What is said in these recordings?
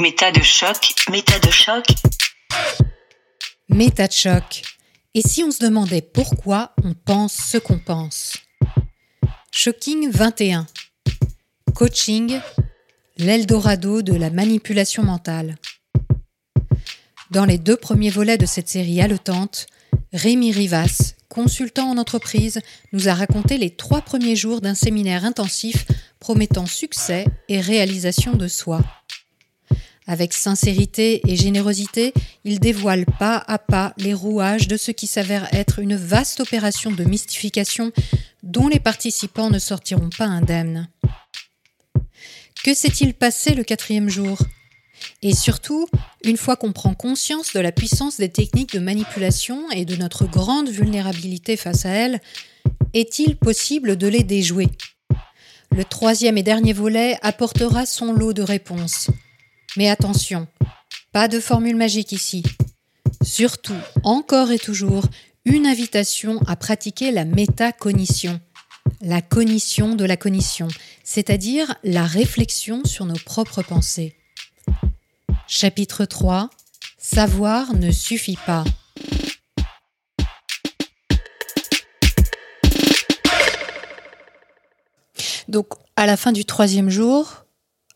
Méta de choc, méta de choc. Méta de choc. Et si on se demandait pourquoi on pense ce qu'on pense? Shocking 21. Coaching, l'Eldorado de la manipulation mentale. Dans les deux premiers volets de cette série haletante, Rémi Rivas, consultant en entreprise, nous a raconté les trois premiers jours d'un séminaire intensif promettant succès et réalisation de soi. Avec sincérité et générosité, il dévoile pas à pas les rouages de ce qui s'avère être une vaste opération de mystification dont les participants ne sortiront pas indemnes. Que s'est-il passé le quatrième jour? Et surtout, une fois qu'on prend conscience de la puissance des techniques de manipulation et de notre grande vulnérabilité face à elles, est-il possible de les déjouer? Le troisième et dernier volet apportera son lot de réponses. Mais attention, pas de formule magique ici. Surtout, encore et toujours, une invitation à pratiquer la métacognition, la cognition de la cognition, c'est-à-dire la réflexion sur nos propres pensées. Chapitre 3 Savoir ne suffit pas. Donc, à la fin du troisième jour,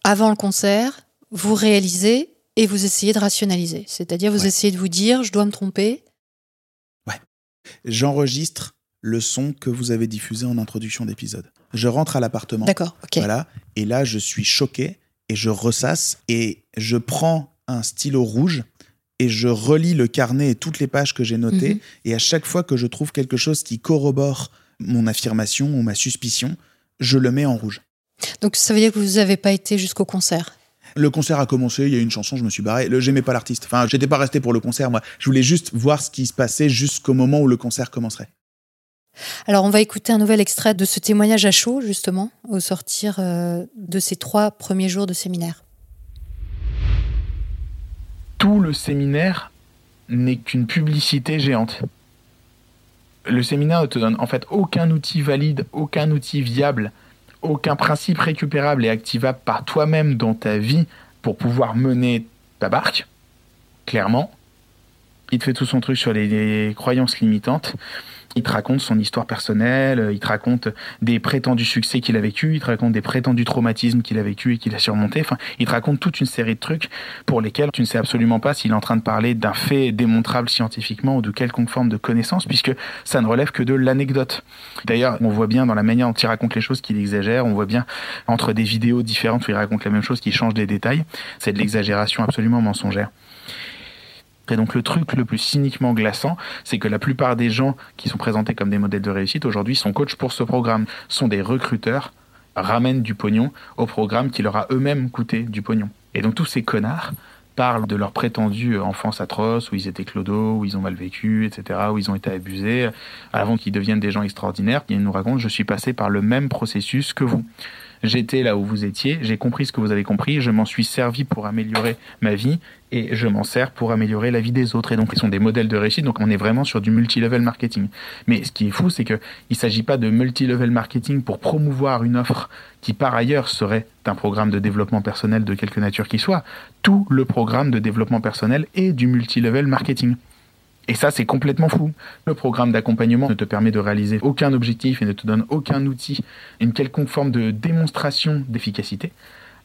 avant le concert, vous réalisez et vous essayez de rationaliser. C'est-à-dire, vous essayez de vous dire, je dois me tromper. Ouais. J'enregistre le son que vous avez diffusé en introduction d'épisode. Je rentre à l'appartement. D'accord, ok. Voilà. Et là, je suis choqué et je ressasse et je prends un stylo rouge et je relis le carnet et toutes les pages que j'ai notées. Mhm. Et à chaque fois que je trouve quelque chose qui corrobore mon affirmation ou ma suspicion, je le mets en rouge. Donc, ça veut dire que vous n'avez pas été jusqu'au concert? Le concert a commencé, il y a eu une chanson, je me suis barré. J'aimais pas l'artiste. Enfin, j'étais pas resté pour le concert, moi. Je voulais juste voir ce qui se passait jusqu'au moment où le concert commencerait. Alors, on va écouter un nouvel extrait de ce témoignage à chaud, justement, au sortir euh, de ces trois premiers jours de séminaire. tout le séminaire n'est qu'une publicité géante. Le séminaire ne te donne en fait aucun outil valide, aucun outil viable, aucun principe récupérable et activable par toi-même dans ta vie pour pouvoir mener ta barque. Clairement, il te fait tout son truc sur les, les croyances limitantes. Il te raconte son histoire personnelle, il te raconte des prétendus succès qu'il a vécu, il te raconte des prétendus traumatismes qu'il a vécu et qu'il a surmonté. Enfin, il te raconte toute une série de trucs pour lesquels tu ne sais absolument pas s'il est en train de parler d'un fait démontrable scientifiquement ou de quelconque forme de connaissance, puisque ça ne relève que de l'anecdote. D'ailleurs, on voit bien dans la manière dont il raconte les choses qu'il exagère, on voit bien entre des vidéos différentes où il raconte la même chose, qu'il change les détails. C'est de l'exagération absolument mensongère. Et donc le truc le plus cyniquement glaçant, c'est que la plupart des gens qui sont présentés comme des modèles de réussite aujourd'hui sont coachs pour ce programme, sont des recruteurs, ramènent du pognon au programme qui leur a eux-mêmes coûté du pognon. Et donc tous ces connards parlent de leur prétendue enfance atroce, où ils étaient clodos, où ils ont mal vécu, etc., où ils ont été abusés, avant qu'ils deviennent des gens extraordinaires. Ils nous racontent, je suis passé par le même processus que vous. J'étais là où vous étiez, j'ai compris ce que vous avez compris, je m'en suis servi pour améliorer ma vie et je m'en sers pour améliorer la vie des autres. Et donc, ils sont des modèles de réussite. Donc, on est vraiment sur du multi-level marketing. Mais ce qui est fou, c'est qu'il ne s'agit pas de multi-level marketing pour promouvoir une offre qui, par ailleurs, serait un programme de développement personnel de quelque nature qu'il soit. Tout le programme de développement personnel est du multi-level marketing. Et ça, c'est complètement fou. Le programme d'accompagnement ne te permet de réaliser aucun objectif et ne te donne aucun outil, une quelconque forme de démonstration d'efficacité.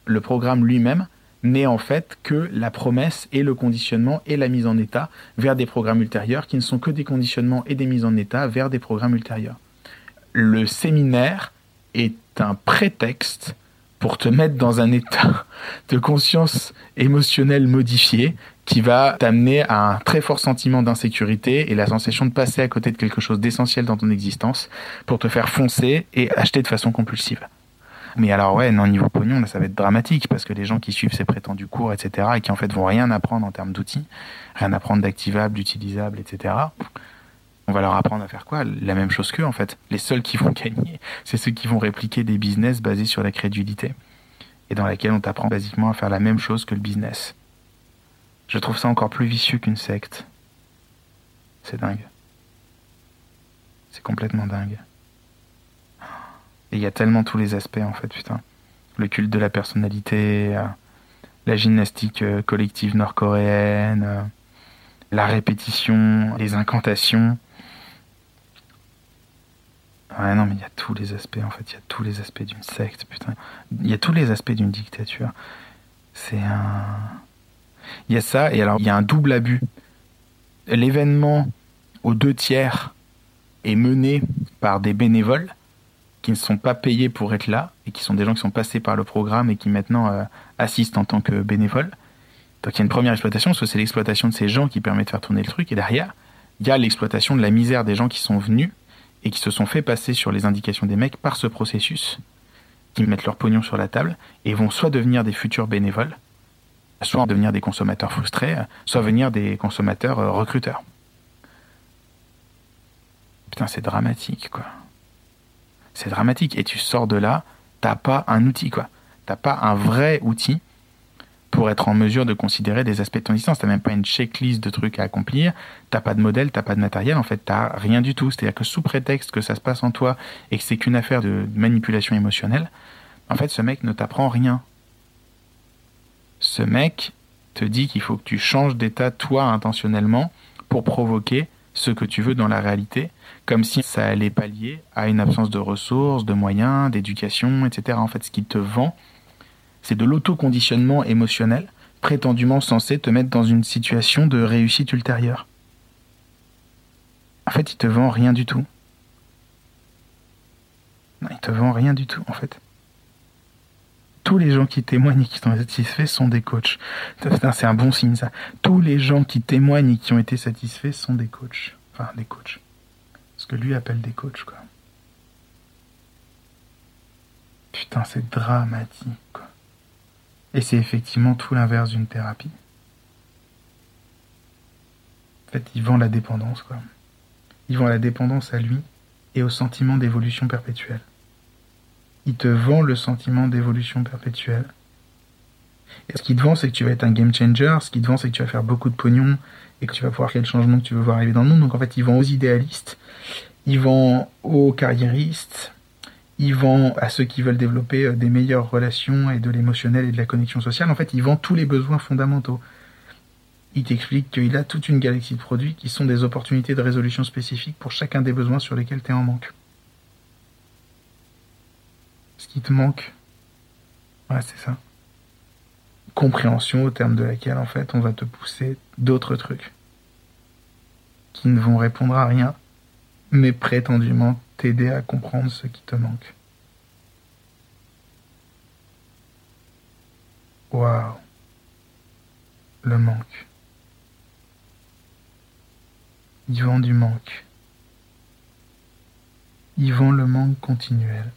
Le programme lui-même n'est en fait que la promesse et le conditionnement et la mise en état vers des programmes ultérieurs qui ne sont que des conditionnements et des mises en état vers des programmes ultérieurs. Le séminaire est un prétexte pour te mettre dans un état de conscience émotionnelle modifié qui va t'amener à un très fort sentiment d'insécurité et la sensation de passer à côté de quelque chose d'essentiel dans ton existence pour te faire foncer et acheter de façon compulsive. Mais alors ouais, non, niveau pognon, là, ça va être dramatique parce que les gens qui suivent ces prétendus cours, etc., et qui en fait vont rien apprendre en termes d'outils, rien apprendre d'activable, d'utilisable, etc., on va leur apprendre à faire quoi? La même chose qu'eux, en fait. Les seuls qui vont gagner, c'est ceux qui vont répliquer des business basés sur la crédulité et dans laquelle on t'apprend basiquement à faire la même chose que le business. Je trouve ça encore plus vicieux qu'une secte. C'est dingue. C'est complètement dingue. Et il y a tellement tous les aspects en fait, putain. Le culte de la personnalité, euh, la gymnastique euh, collective nord-coréenne, euh, la répétition, les incantations. Ouais, non, mais il y a tous les aspects, en fait, il y a tous les aspects d'une secte, putain. Il y a tous les aspects d'une dictature. C'est un. Il y a ça, et alors, il y a un double abus. L'événement aux deux tiers est mené par des bénévoles qui ne sont pas payés pour être là et qui sont des gens qui sont passés par le programme et qui maintenant euh, assistent en tant que bénévoles. Donc il y a une première exploitation, soit c'est l'exploitation de ces gens qui permet de faire tourner le truc, et derrière, il y a l'exploitation de la misère des gens qui sont venus et qui se sont fait passer sur les indications des mecs par ce processus, qui mettent leur pognon sur la table et vont soit devenir des futurs bénévoles, soit devenir des consommateurs frustrés, soit devenir des consommateurs euh, recruteurs. Putain, c'est dramatique, quoi. C'est dramatique. Et tu sors de là, t'as pas un outil, quoi. T'as pas un vrai outil pour être en mesure de considérer des aspects de ton existence. T'as même pas une checklist de trucs à accomplir. T'as pas de modèle, t'as pas de matériel. En fait, t'as rien du tout. C'est-à-dire que sous prétexte que ça se passe en toi et que c'est qu'une affaire de manipulation émotionnelle, en fait, ce mec ne t'apprend rien. Ce mec te dit qu'il faut que tu changes d'état toi intentionnellement pour provoquer ce que tu veux dans la réalité, comme si ça allait pallier à une absence de ressources, de moyens, d'éducation, etc. En fait, ce qu'il te vend, c'est de l'autoconditionnement émotionnel, prétendument censé te mettre dans une situation de réussite ultérieure. En fait, il te vend rien du tout. Non, il te vend rien du tout, en fait. Tous les gens qui témoignent et qui sont satisfaits sont des coachs. C'est un bon signe, ça. Tous les gens qui témoignent et qui ont été satisfaits sont des coachs. Enfin, des coachs. Ce que lui appelle des coachs, quoi. Putain, c'est dramatique, quoi. Et c'est effectivement tout l'inverse d'une thérapie. En fait, il vend la dépendance, quoi. Il vend la dépendance à lui et au sentiment d'évolution perpétuelle. Il te vend le sentiment d'évolution perpétuelle. Ce qu'il te vend, c'est que tu vas être un game changer. Ce qu'il te vend, c'est que tu vas faire beaucoup de pognon et que tu vas pouvoir créer le changement que tu veux voir arriver dans le monde. Donc en fait, il vend aux idéalistes, il vend aux carriéristes, il vend à ceux qui veulent développer euh, des meilleures relations et de l'émotionnel et de la connexion sociale. En fait, il vend tous les besoins fondamentaux. Il t'explique qu'il a toute une galaxie de produits qui sont des opportunités de résolution spécifiques pour chacun des besoins sur lesquels tu es en manque. Ce qui te manque, ouais, c'est ça. Compréhension au terme de laquelle, en fait, on va te pousser d'autres trucs qui ne vont répondre à rien, mais prétendument t'aider à comprendre ce qui te manque. Waouh. Le manque. Vont du manque. Vont le manque continuel.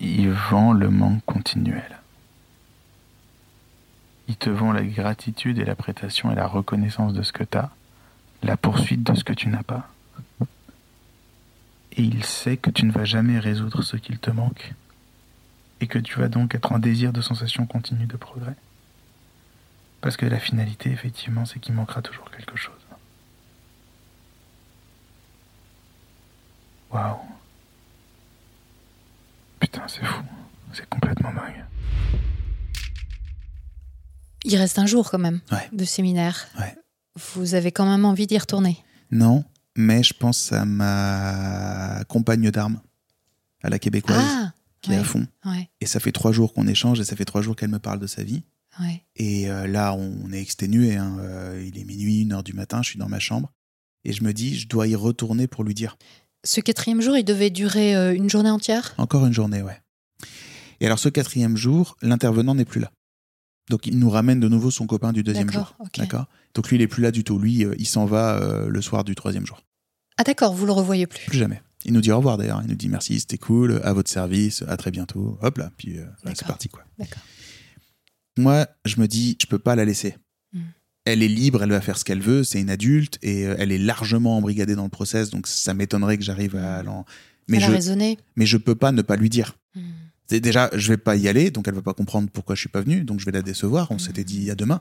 Il vend le manque continuel. Il te vend la gratitude et la prestation et la reconnaissance de ce que tu as, la poursuite de ce que tu n'as pas. Et il sait que tu ne vas jamais résoudre ce qu'il te manque, et que tu vas donc être en désir de sensation continue de progrès. Parce que la finalité, effectivement, c'est qu'il manquera toujours quelque chose. Waouh. Putain, c'est fou. C'est complètement dingue. Il reste un jour quand même Ouais. de séminaire. Ouais. Vous avez quand même envie d'y retourner? Non, mais je pense à ma compagne d'armes, à la québécoise, Ah qui est à fond. ouais, Et ça fait trois jours qu'on échange et ça fait trois jours qu'elle me parle de sa vie. ouais. Et euh, là, on est exténué. hein. Euh, il est minuit, une heure du matin, je suis dans ma chambre. Et je me dis, je dois y retourner pour lui dire. Ce quatrième jour, il devait durer euh, une journée entière? Encore une journée, ouais. Et alors, ce quatrième jour, l'intervenant n'est plus là. Donc, il nous ramène de nouveau son copain du deuxième jour. D'accord, ok. D'accord? Donc, lui, il est plus là du tout. Lui, euh, il s'en va euh, le soir du troisième jour. Ah d'accord, vous le revoyez plus. Plus jamais. Il nous dit au revoir d'ailleurs. Il nous dit merci, c'était cool, à votre service, à très bientôt. Hop là, puis euh, c'est parti quoi. D'accord. Moi, je me dis, je peux pas la laisser. Mm. Elle est libre, elle va faire ce qu'elle veut, c'est une adulte et euh, elle est largement embrigadée dans le process, donc ça m'étonnerait que j'arrive à l'en. Mais Elle a je, raisonné. mais je peux pas ne pas lui dire. C'est- Déjà, je vais pas y aller, donc elle va pas comprendre pourquoi je suis pas venu, donc je vais la décevoir. On Mm. s'était dit à demain.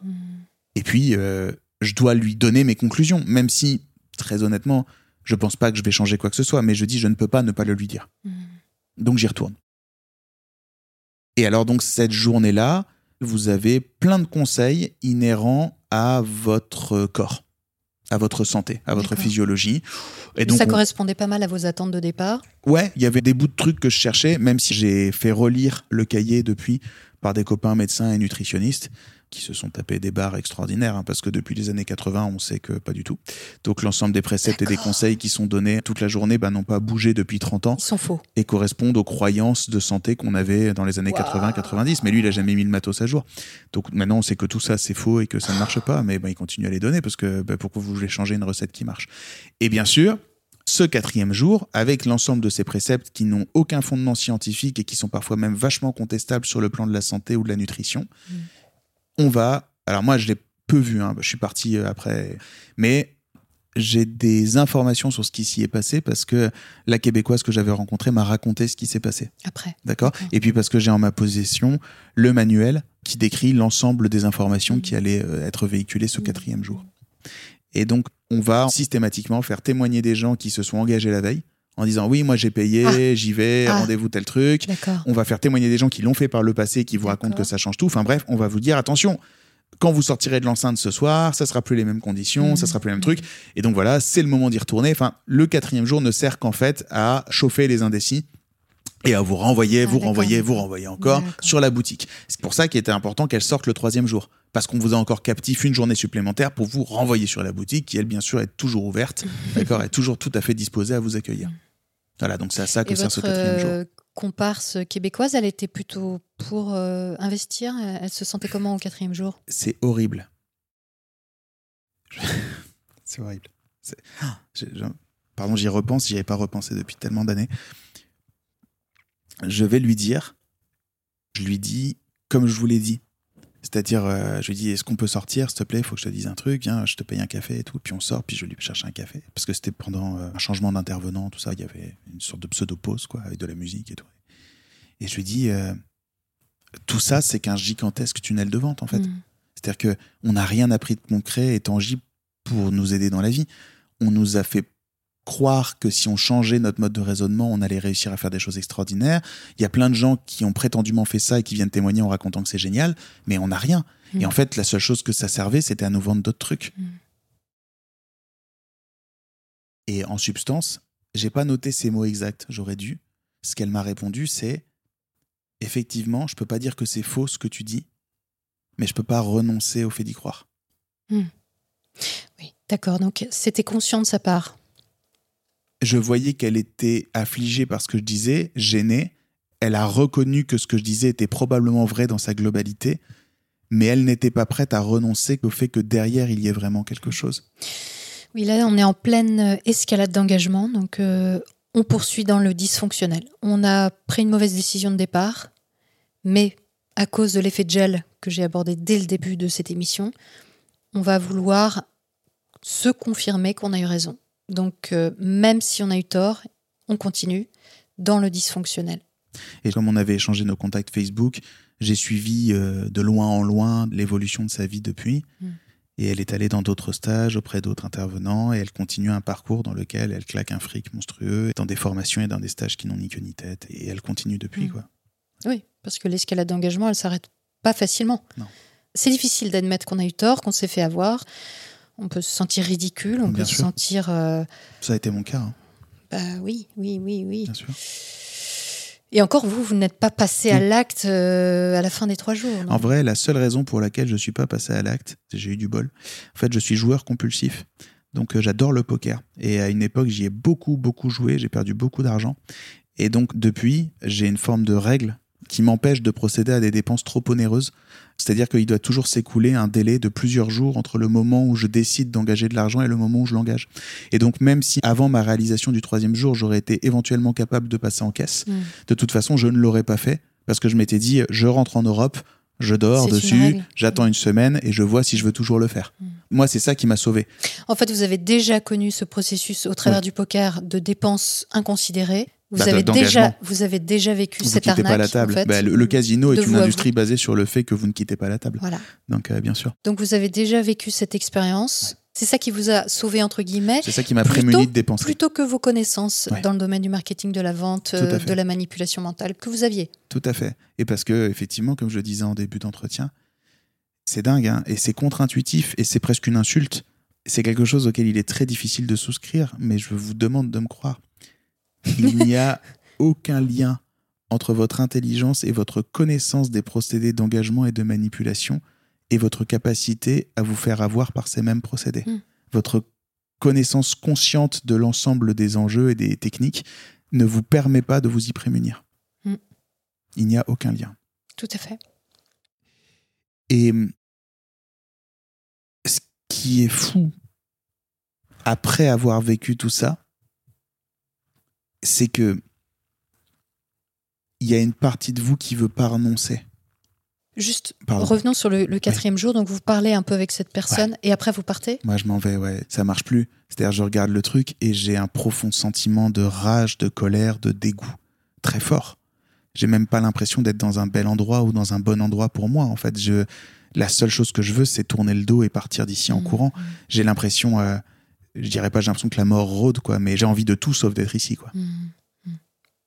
Et puis, euh, je dois lui donner mes conclusions, même si, très honnêtement, je pense pas que je vais changer quoi que ce soit, mais je dis, je ne peux pas ne pas le lui dire. Donc j'y retourne. Et alors donc cette journée-là, vous avez plein de conseils inhérents à votre corps, à votre santé, à votre physiologie. Et donc ça on- correspondait pas mal à vos attentes de départ? Ouais, il y avait des bouts de trucs que je cherchais, même si j'ai fait relire le cahier depuis par des copains médecins et nutritionnistes qui se sont tapés des barres extraordinaires, hein, parce que depuis les années 80, on sait que pas du tout. Donc l'ensemble des préceptes et des conseils qui sont donnés toute la journée bah, n'ont pas bougé depuis 30 ans Ils sont faux. et correspondent aux croyances de santé qu'on avait dans les années Waouh. 80-90. Mais lui, il a jamais mis le matos à jour. Donc maintenant, on sait que tout ça, c'est faux et que ça ne marche pas, mais bah, il continue à les donner parce que bah, pourquoi vous voulez changer une recette qui marche Et bien sûr, ce quatrième jour, avec l'ensemble de ces préceptes qui n'ont aucun fondement scientifique et qui sont parfois même vachement contestables sur le plan de la santé ou de la nutrition, Mm. On va. Alors moi, je l'ai peu vu, hein, je suis parti euh, après, mais j'ai des informations sur ce qui s'y est passé parce que la québécoise que j'avais rencontrée m'a raconté ce qui s'est passé. Après. D'accord? Et puis parce que j'ai en ma possession le manuel qui décrit l'ensemble des informations Mhm. qui allaient euh, être véhiculées ce quatrième jour. Et donc, on va systématiquement faire témoigner des gens qui se sont engagés la veille en disant oui, moi j'ai payé, j'y vais, Ah. rendez-vous tel truc. On va faire témoigner des gens qui l'ont fait par le passé et qui vous racontent que ça change tout. Enfin bref, on va vous dire attention. Quand vous sortirez de l'enceinte ce soir, ça sera plus les mêmes conditions, ça Mhm. sera plus les mêmes trucs. Et donc voilà, c'est le moment d'y retourner. Enfin, le quatrième jour ne sert qu'en fait à chauffer les indécis et à vous renvoyer, Ah, vous renvoyer, vous renvoyer encore sur la boutique. C'est pour ça qu'il était important qu'elle sorte le troisième jour. Parce qu'on vous a encore captif une journée supplémentaire pour vous renvoyer sur la boutique, qui elle, bien sûr, est toujours ouverte, d'accord, est toujours tout à fait disposée à vous accueillir. Voilà, donc c'est à ça que Et sert ce quatrième jour. euh, comparse québécoise, elle était plutôt pour euh, investir? Elle se sentait comment au quatrième jour? C'est horrible. c'est horrible. Ah, Pardon, j'y repense, j'y avais pas repensé depuis tellement d'années. Je vais lui dire, je lui dis comme je vous l'ai dit. C'est-à-dire, euh, je lui dis, est-ce qu'on peut sortir, s'il te plaît, il faut que je te dise un truc, je te paye un café et tout. Puis on sort, puis je lui cherche un café. Parce que c'était pendant euh, un changement d'intervenant, tout ça, il y avait une sorte de pseudo-pause, quoi, avec de la musique et tout. Et je lui dis, euh, tout ça, c'est qu'un gigantesque tunnel de vente, en fait. Mm. C'est-à-dire que on n'a rien appris de concret et tangible pour nous aider dans la vie. On nous a fait croire que si on changeait notre mode de raisonnement, on allait réussir à faire des choses extraordinaires. Il y a plein de gens qui ont prétendument fait ça et qui viennent témoigner en racontant que c'est génial, mais on n'a rien. Mm. Et en fait, la seule chose que ça servait, c'était à nous vendre d'autres trucs. Mm. Et en substance, j'ai pas noté ces mots exacts, j'aurais dû. Ce qu'elle m'a répondu, c'est effectivement, je peux pas dire que c'est faux ce que tu dis, mais je peux pas renoncer au fait d'y croire. Oui, d'accord. Donc c'était conscient de sa part. Je voyais qu'elle était affligée par ce que je disais, gênée. Elle a reconnu que ce que je disais était probablement vrai dans sa globalité, mais elle n'était pas prête à renoncer au fait que derrière il y ait vraiment quelque chose. Oui, là, on est en pleine euh, escalade d'engagement. Donc, euh, on poursuit dans le dysfonctionnel. On a pris une mauvaise décision de départ, mais à cause de l'effet gel que j'ai abordé dès le début de cette émission, on va vouloir se confirmer qu'on a eu raison. Donc, euh, même si on a eu tort, on continue dans le dysfonctionnel. Et comme on avait échangé nos contacts Facebook, j'ai suivi euh, de loin en loin l'évolution de sa vie depuis. Mm. Et elle est allée dans d'autres stages auprès d'autres intervenants et elle continue un parcours dans lequel elle claque un fric monstrueux dans des formations et dans des stages qui n'ont ni queue ni tête. Et elle continue depuis, Mm. quoi. Oui, parce que l'escalade d'engagement, elle s'arrête pas facilement. Non. C'est difficile d'admettre qu'on a eu tort, qu'on s'est fait avoir. On peut se sentir ridicule, on Bien peut se sentir. euh, Ça a été mon cas, hein, bah oui, oui, oui, oui. bien sûr. Et encore, vous, vous n'êtes pas passé à l'acte euh, à la fin des trois jours. En vrai, la seule raison pour laquelle je ne suis pas passé à l'acte, c'est que j'ai eu du bol. En fait, je suis joueur compulsif. Donc, euh, j'adore le poker. Et à une époque, j'y ai beaucoup, beaucoup joué. J'ai perdu beaucoup d'argent. Et donc, depuis, j'ai une forme de règle qui m'empêche de procéder à des dépenses trop onéreuses. C'est-à-dire qu'il doit toujours s'écouler un délai de plusieurs jours entre le moment où je décide d'engager de l'argent et le moment où je l'engage. Et donc, même si avant ma réalisation du troisième jour, j'aurais été éventuellement capable de passer en caisse, Mm. de toute façon, je ne l'aurais pas fait parce que je m'étais dit, je rentre en Europe, je dors dessus, j'attends une semaine et je vois si je veux toujours le faire. Mm. Moi, c'est ça qui m'a sauvé. En fait, vous avez déjà connu ce processus au travers du poker de dépenses inconsidérées. Vous, Bah, avez déjà, vous avez déjà vécu Vous cette quittez arnaque. pas la table. en fait. Bah, le, le casino est une industrie basée sur le fait que vous ne quittez pas la table. Voilà. Donc, euh, bien sûr. Donc, vous avez déjà vécu cette expérience. C'est ça qui vous a sauvé, entre guillemets, C'est ça qui m'a prémuni de dépenser. plutôt que vos connaissances Ouais. dans le domaine du marketing, de la vente, euh, de la manipulation mentale que vous aviez. Tout à fait. Et parce que, effectivement, comme je le disais en début d'entretien, c'est dingue, hein, et c'est contre-intuitif, et c'est presque une insulte. C'est quelque chose auquel il est très difficile de souscrire, mais je vous demande de me croire. Il n'y a aucun lien entre votre intelligence et votre connaissance des procédés d'engagement et de manipulation et votre capacité à vous faire avoir par ces mêmes procédés. Mm. Votre connaissance consciente de l'ensemble des enjeux et des techniques ne vous permet pas de vous y prémunir. Mm. Il n'y a aucun lien. Tout à fait. Et ce qui est fou, après avoir vécu tout ça, c'est que il y a une partie de vous qui veut pas renoncer. Juste, Pardon. revenons sur le, le quatrième jour. Donc, vous parlez un peu avec cette personne et après, vous partez? Moi, je m'en vais, ouais, ça marche plus. C'est-à-dire, je regarde le truc et j'ai un profond sentiment de rage, de colère, de dégoût, très fort. J'ai même pas l'impression d'être dans un bel endroit ou dans un bon endroit pour moi. En fait, je, la seule chose que je veux, c'est tourner le dos et partir d'ici en Mhm. courant. J'ai l'impression, euh, je dirais pas, j'ai l'impression que la mort rôde, quoi, mais j'ai envie de tout sauf d'être ici, quoi. Mhm. Mhm.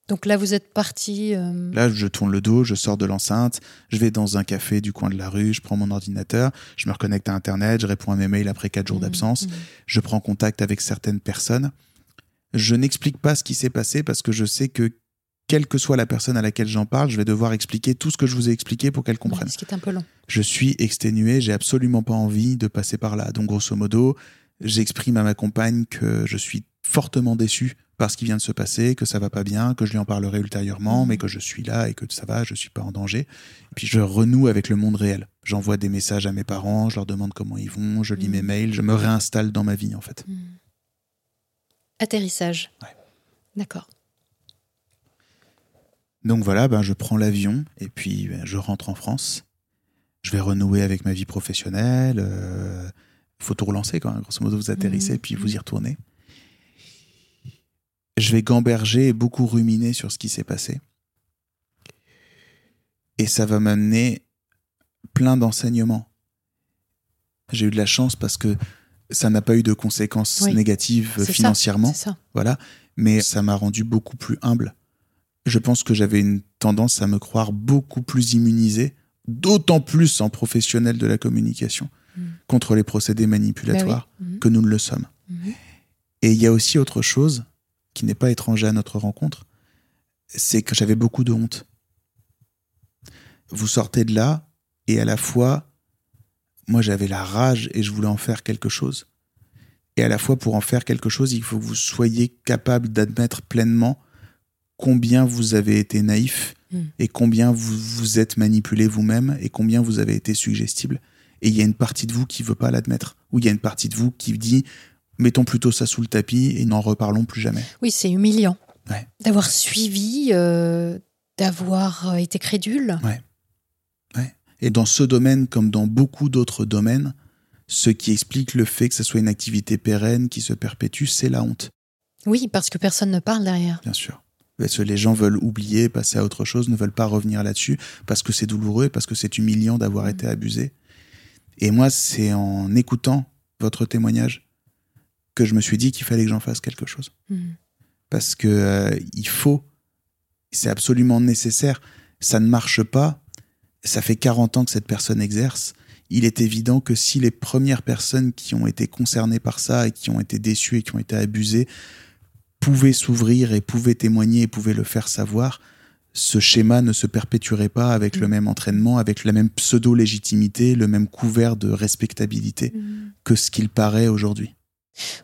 Donc là, vous êtes parti. euh, Là, je tourne le dos, je sors de l'enceinte, je vais dans un café du coin de la rue, je prends mon ordinateur, je me reconnecte à Internet, je réponds à mes mails après quatre jours mhm, d'absence, je prends contact avec certaines personnes. Je n'explique pas ce qui s'est passé parce que je sais que quelle que soit la personne à laquelle j'en parle, je vais devoir expliquer tout ce que je vous ai expliqué pour qu'elle comprenne. Ce qui est un peu long. Je suis exténué, j'ai absolument pas envie de passer par là. Donc, grosso modo, j'exprime à ma compagne que je suis fortement déçu par ce qui vient de se passer, que ça va pas bien, que je lui en parlerai ultérieurement, mais que je suis là et que ça va, je suis pas en danger. Et puis je renoue avec le monde réel. J'envoie des messages à mes parents, je leur demande comment ils vont, je lis Mhm. mes mails, je me réinstalle dans ma vie en fait. Mhm. Atterrissage. Ouais. D'accord. Donc voilà, ben, je prends l'avion et puis ben, je rentre en France. Je vais renouer avec ma vie professionnelle. euh, faut tout relancer quand même. Grosso modo, vous atterrissez Mhm. puis vous y retournez. Je vais gamberger et beaucoup ruminer sur ce qui s'est passé. Et ça va m'amener plein d'enseignements. J'ai eu de la chance parce que ça n'a pas eu de conséquences Oui. négatives ça, financièrement ça. voilà, mais ça m'a rendu beaucoup plus humble. Je pense que j'avais une tendance à me croire beaucoup plus immunisé, d'autant plus en professionnel de la communication, Mm. contre les procédés manipulatoires Bah oui. Mhm. que nous ne le sommes. Mhm. Et il y a aussi autre chose qui n'est pas étranger à notre rencontre, c'est que j'avais beaucoup de honte. Vous sortez de là et à la fois, moi j'avais la rage et je voulais en faire quelque chose. Et à la fois, pour en faire quelque chose, il faut que vous soyez capable d'admettre pleinement combien vous avez été naïf Mm. et combien vous vous êtes manipulé vous-même et combien vous avez été suggestible. Et il y a une partie de vous qui veut pas l'admettre. Ou il y a une partie de vous qui dit mettons plutôt ça sous le tapis et n'en reparlons plus jamais. Oui, c'est humiliant. Ouais. D'avoir suivi, euh, d'avoir euh, été crédule. Et dans ce domaine, comme dans beaucoup d'autres domaines, ce qui explique le fait que ce soit une activité pérenne qui se perpétue, c'est la honte, Oui, parce que personne ne parle derrière. bien sûr. Parce que les gens veulent oublier, passer à autre chose, ne veulent pas revenir là-dessus, parce que c'est douloureux, parce que c'est humiliant d'avoir Mhm. été abusé. Et moi, c'est en écoutant votre témoignage que je me suis dit qu'il fallait que j'en fasse quelque chose. Mhm. parce que euh, il faut, c'est absolument nécessaire. Ça ne marche pas. Ça fait 40 ans que cette personne exerce. Il est évident que si les premières personnes qui ont été concernées par ça et qui ont été déçues et qui ont été abusées pouvaient s'ouvrir et pouvaient témoigner et pouvaient le faire savoir, ce schéma ne se perpétuerait pas avec le même entraînement, avec la même pseudo-légitimité, le même couvert de respectabilité que ce qu'il paraît aujourd'hui.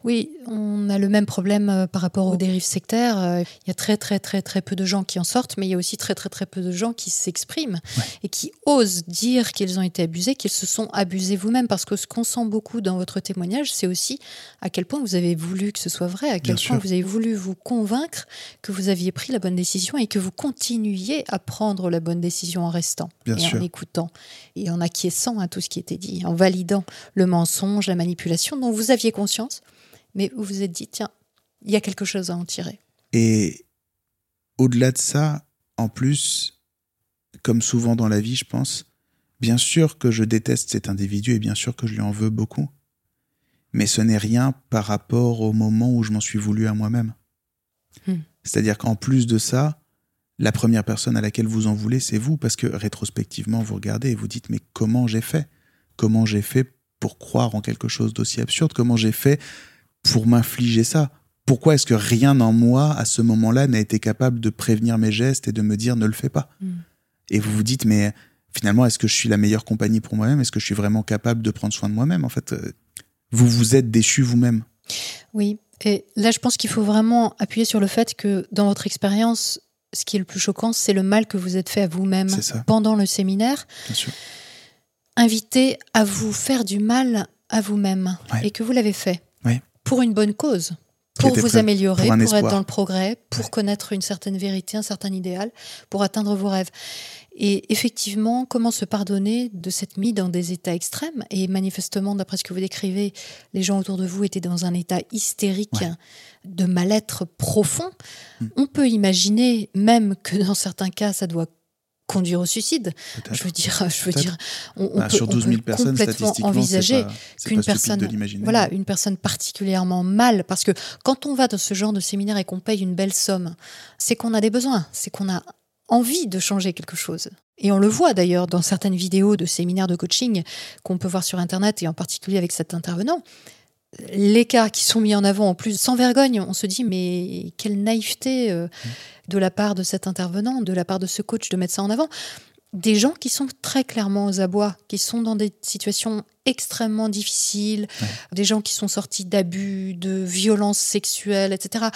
Oui, on a le même problème euh, par rapport aux dérives sectaires. Euh, Il y a très très très très peu de gens qui en sortent, mais il y a aussi très très très peu de gens qui s'expriment Ouais. et qui osent dire qu'ils ont été abusés, qu'ils se sont abusés vous-même. Parce que ce qu'on sent beaucoup dans votre témoignage, c'est aussi à quel point vous avez voulu que ce soit vrai, à quel Bien point sûr. vous avez voulu vous convaincre que vous aviez pris la bonne décision et que vous continuiez à prendre la bonne décision en restant Bien et sûr. en écoutant et en acquiesçant à tout ce qui était dit, en validant le mensonge, la manipulation dont vous aviez conscience, mais vous vous êtes dit, tiens, il y a quelque chose à en tirer. Et au-delà de ça, en plus, comme souvent dans la vie, je pense, bien sûr que je déteste cet individu et bien sûr que je lui en veux beaucoup. mais ce n'est rien par rapport au moment où je m'en suis voulu à moi-même. Hmm. C'est-à-dire qu'en plus de ça, la première personne à laquelle vous en voulez, c'est vous, parce que rétrospectivement, vous regardez et vous dites, mais comment j'ai fait? Comment j'ai fait pour croire en quelque chose d'aussi absurde? Comment j'ai fait pour m'infliger ça Pourquoi est-ce que rien en moi, à ce moment-là, n'a été capable de prévenir mes gestes et de me dire ne le fais pas Mm. Et vous vous dites, mais finalement, est-ce que je suis la meilleure compagnie pour moi-même? Est-ce que je suis vraiment capable de prendre soin de moi-même? En fait, euh, vous vous êtes déchu vous-même. Oui, et là, je pense qu'il faut vraiment appuyer sur le fait que dans votre expérience, ce qui est le plus choquant, c'est le mal que vous êtes fait à vous-même pendant le séminaire. Bien sûr. Invité à vous faire du mal à vous-même Ouais. et que vous l'avez fait. Pour une bonne cause, pour vous prêt améliorer, pour être dans le progrès, pour Ouais. connaître une certaine vérité, un certain idéal, pour atteindre vos rêves. Et effectivement, comment se pardonner de s'être mis dans des états extrêmes? Et manifestement, d'après ce que vous décrivez, les gens autour de vous étaient dans un état hystérique Ouais. de mal-être profond. Hmm. On peut imaginer même que dans certains cas, ça doit conduire au suicide. Je veux dire, je veux dire, on, on Bah, peut, sur on 12 000 peut personnes, complètement envisager qu'une personne, voilà, une personne particulièrement mal, parce que quand on va dans ce genre de séminaire et qu'on paye une belle somme, c'est qu'on a des besoins, c'est qu'on a envie de changer quelque chose. Et on le voit d'ailleurs dans certaines vidéos de séminaires de coaching qu'on peut voir sur Internet, et en particulier avec cet intervenant. Les cas qui sont mis en avant en plus sans vergogne, on se dit mais quelle naïveté euh, de la part de cet intervenant, de la part de ce coach de mettre ça en avant. Des gens qui sont très clairement aux abois, qui sont dans des situations extrêmement difficiles, Ouais. des gens qui sont sortis d'abus, de violences sexuelles, etc.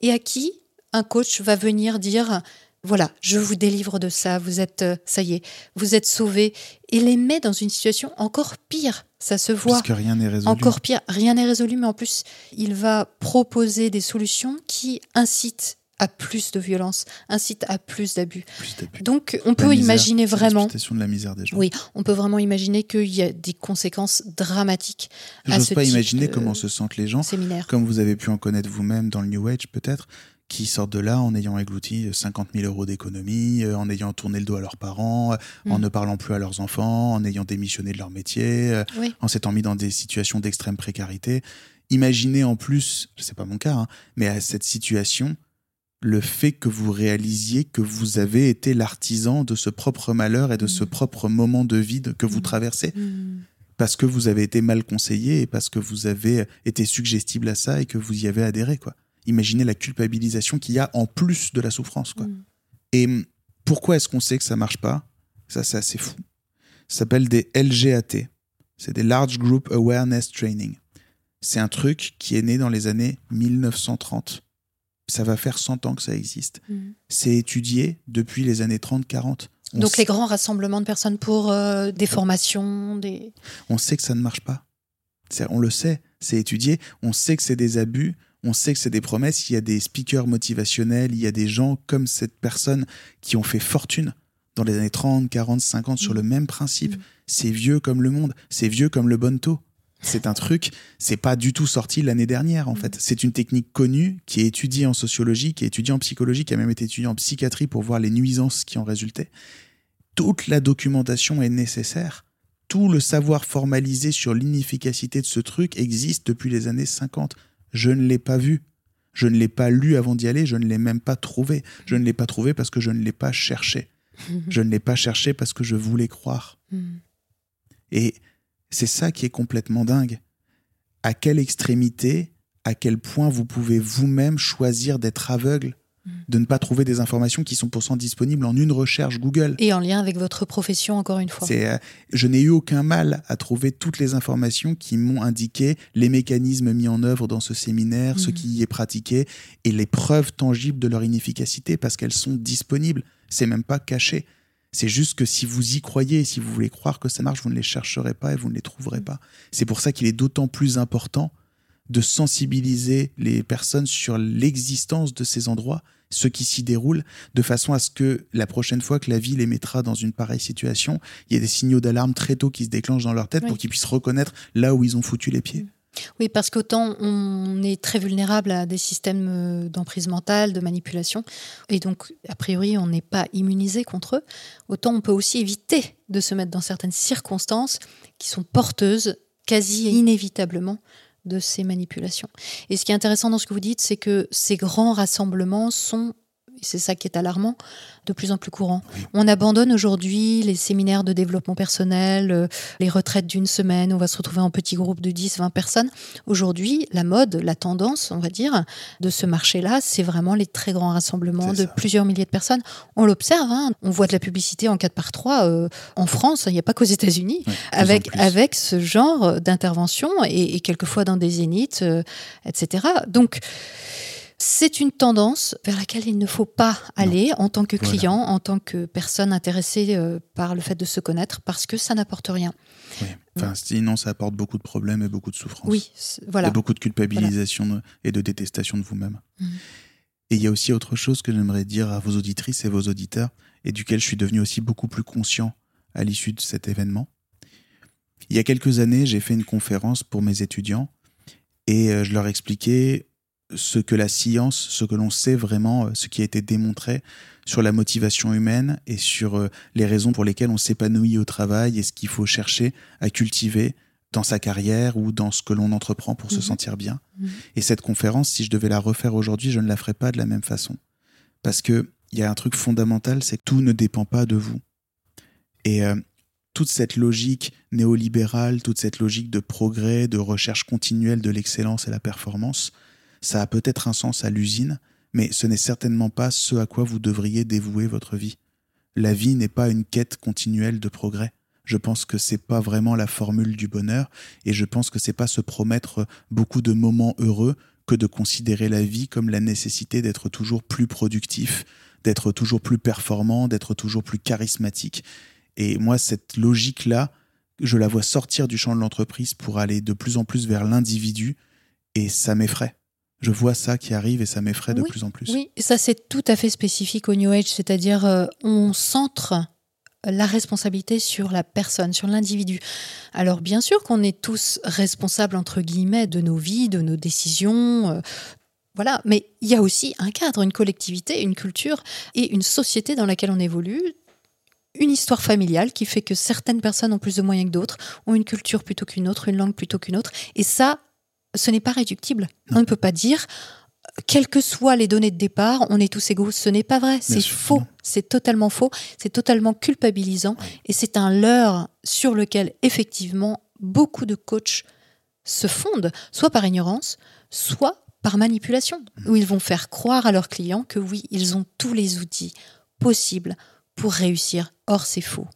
Et à qui un coach va venir dire voilà, je vous délivre de ça, vous êtes, euh, ça y est, vous êtes sauvés, et les met dans une situation encore pire. Ça se voit. Puisque rien n'est résolu. Encore pire, rien n'est résolu, mais en plus, il va proposer des solutions qui incitent à plus de violence, incitent à plus d'abus. Donc, on La peut misère, imaginer vraiment, de la misère des gens. oui, on peut vraiment imaginer qu'il y a des conséquences dramatiques J'ose ce pas imaginer comment se sentent les gens, séminaire. comme vous avez pu en connaître vous-même dans le New Age peut-être, qui sortent de là en ayant églouti 50 000 euros d'économie, euh, en ayant tourné le dos à leurs parents, euh, en Mm. ne parlant plus à leurs enfants, en ayant démissionné de leur métier, euh, Oui. en s'étant mis dans des situations d'extrême précarité. Imaginez en plus, c'est pas mon cas, hein, mais à cette situation, le fait que vous réalisiez que vous avez été l'artisan de ce propre malheur et de ce Mm. propre moment de vide que vous Mm. traversez parce que vous avez été mal conseillé et parce que vous avez été suggestible à ça et que vous y avez adhéré quoi. Imaginez la culpabilisation qu'il y a en plus de la souffrance quoi. Hmm. Et hum, pourquoi est-ce qu'on sait que ça marche pas? Ça c'est assez fou. Ça s'appelle des LGAT. C'est des Large Group Awareness Training. C'est un truc qui est né dans les années 1930. Ça va faire 100 ans que ça existe. Hmm. C'est étudié depuis les années 30-40. On Donc, les grands rassemblements de personnes pour euh, des formations, des. on sait que ça ne marche pas. On le sait, c'est étudié, on sait que c'est des abus, on sait que c'est des promesses, il y a des speakers motivationnels, il y a des gens comme cette personne qui ont fait fortune dans les années 30, 40, 50 sur le même principe. Mm. C'est vieux comme le monde, c'est vieux comme le bonto. C'est un truc, c'est pas du tout sorti l'année dernière en Mm. fait. C'est une technique connue qui est étudiée en sociologie, qui est étudiée en psychologie, qui a même été étudiée en psychiatrie pour voir les nuisances qui en résultaient. Toute la documentation est nécessaire tout le savoir formalisé sur l'inefficacité de ce truc existe depuis les années 50. Je ne l'ai pas vu. Je ne l'ai pas lu avant d'y aller, je ne l'ai même pas trouvé. Je ne l'ai pas trouvé parce que je ne l'ai pas cherché. Je ne l'ai pas cherché parce que je voulais croire. Hmm. Et c'est ça qui est complètement dingue. À quelle extrémité, à quel point vous pouvez vous-même choisir d'être aveugle. De ne pas trouver des informations qui sont pourtant disponibles en une recherche Google. Et en lien avec votre profession, encore une fois. Euh, je n'ai eu aucun mal à trouver toutes les informations qui m'ont indiqué les mécanismes mis en œuvre dans ce séminaire, ce Mhm. qui y est pratiqué, et les preuves tangibles de leur inefficacité parce qu'elles sont disponibles. C'est même pas caché. C'est juste que si vous y croyez, si vous voulez croire que ça marche, vous ne les chercherez pas et vous ne les trouverez pas. C'est pour ça qu'il est d'autant plus important de sensibiliser les personnes sur l'existence de ces endroits, ce qui s'y déroule, de façon à ce que la prochaine fois que la vie les mettra dans une pareille situation, il y ait des signaux d'alarme très tôt qui se déclenchent dans leur tête Oui. pour qu'ils puissent reconnaître là où ils ont foutu les pieds. Oui, parce qu'autant on est très vulnérable à des systèmes euh, d'emprise mentale, de manipulation, et donc a priori on n'est pas immunisé contre eux, autant on peut aussi éviter de se mettre dans certaines circonstances qui sont porteuses quasi inévitablement de ces manipulations. Et ce qui est intéressant dans ce que vous dites, c'est que ces grands rassemblements sont c'est ça qui est alarmant, de plus en plus courant. On abandonne aujourd'hui les séminaires de développement personnel, euh, les retraites d'une semaine, on va se retrouver en petits groupes de 10, 20 personnes. Aujourd'hui, la mode, la tendance, on va dire, de ce marché-là, c'est vraiment les très grands rassemblements de plusieurs milliers de personnes. On l'observe, hein. on voit de la publicité en 4 par 3 euh, en France, il n'y a pas qu'aux États-Unis, avec, avec ce genre d'intervention et, et, quelquefois dans des zéniths, euh, etc. Donc, c'est une tendance vers laquelle il ne faut pas aller en tant que client, en tant que personne intéressée euh, par le fait de se connaître, parce que ça n'apporte rien. Enfin, sinon, ça apporte beaucoup de problèmes et beaucoup de souffrance. Oui, voilà. Et beaucoup de culpabilisation et de détestation de vous-même. Mmh. Et il y a aussi autre chose que j'aimerais dire à vos auditrices et vos auditeurs, et duquel je suis devenu aussi beaucoup plus conscient à l'issue de cet événement. Il y a quelques années, j'ai fait une conférence pour mes étudiants et euh, je leur expliquais ce que la science, ce que l'on sait vraiment, euh, ce qui a été démontré sur la motivation humaine et sur euh, les raisons pour lesquelles on s'épanouit au travail et ce qu'il faut chercher à cultiver dans sa carrière ou dans ce que l'on entreprend pour se mhm. sentir bien. Mhm. Et cette conférence, si je devais la refaire aujourd'hui, je ne la ferais pas de la même façon. Parce que il y a un truc fondamental, c'est que tout ne dépend pas de vous. Et euh, toute cette logique néolibérale, toute cette logique de progrès, de recherche continuelle de l'excellence et la performance, ça a peut-être un sens à l'usine, mais ce n'est certainement pas ce à quoi vous devriez dévouer votre vie. La vie n'est pas une quête continuelle de progrès. Je pense que c'est pas vraiment la formule du bonheur, et je pense que c'est pas se promettre beaucoup de moments heureux que de considérer la vie comme la nécessité d'être toujours plus productif, d'être toujours plus performant, d'être toujours plus charismatique. Et moi, cette logique-là, je la vois sortir du champ de l'entreprise pour aller de plus en plus vers l'individu, et ça m'effraie je vois ça qui arrive et ça m'effraie de plus en plus. Oui, ça c'est tout à fait spécifique au New Age, c'est-à-dire euh, on centre la responsabilité sur la personne, sur l'individu. Alors bien sûr qu'on est tous responsables entre guillemets de nos vies, de nos décisions. Euh, voilà, mais il y a aussi un cadre, une collectivité, une culture et une société dans laquelle on évolue, une histoire familiale qui fait que certaines personnes ont plus de moyens que d'autres, ont une culture plutôt qu'une autre, une langue plutôt qu'une autre. Et ça, ce n'est pas réductible. On ne peut pas dire, quelles que soient les données de départ, on est tous égaux. Ce n'est pas vrai. C'est faux. C'est totalement faux. C'est totalement culpabilisant. Et c'est un leurre sur lequel, effectivement, beaucoup de coachs se fondent, soit par ignorance, soit par manipulation, où ils vont faire croire à leurs clients que oui, ils ont tous les outils possibles pour réussir. Or, c'est faux.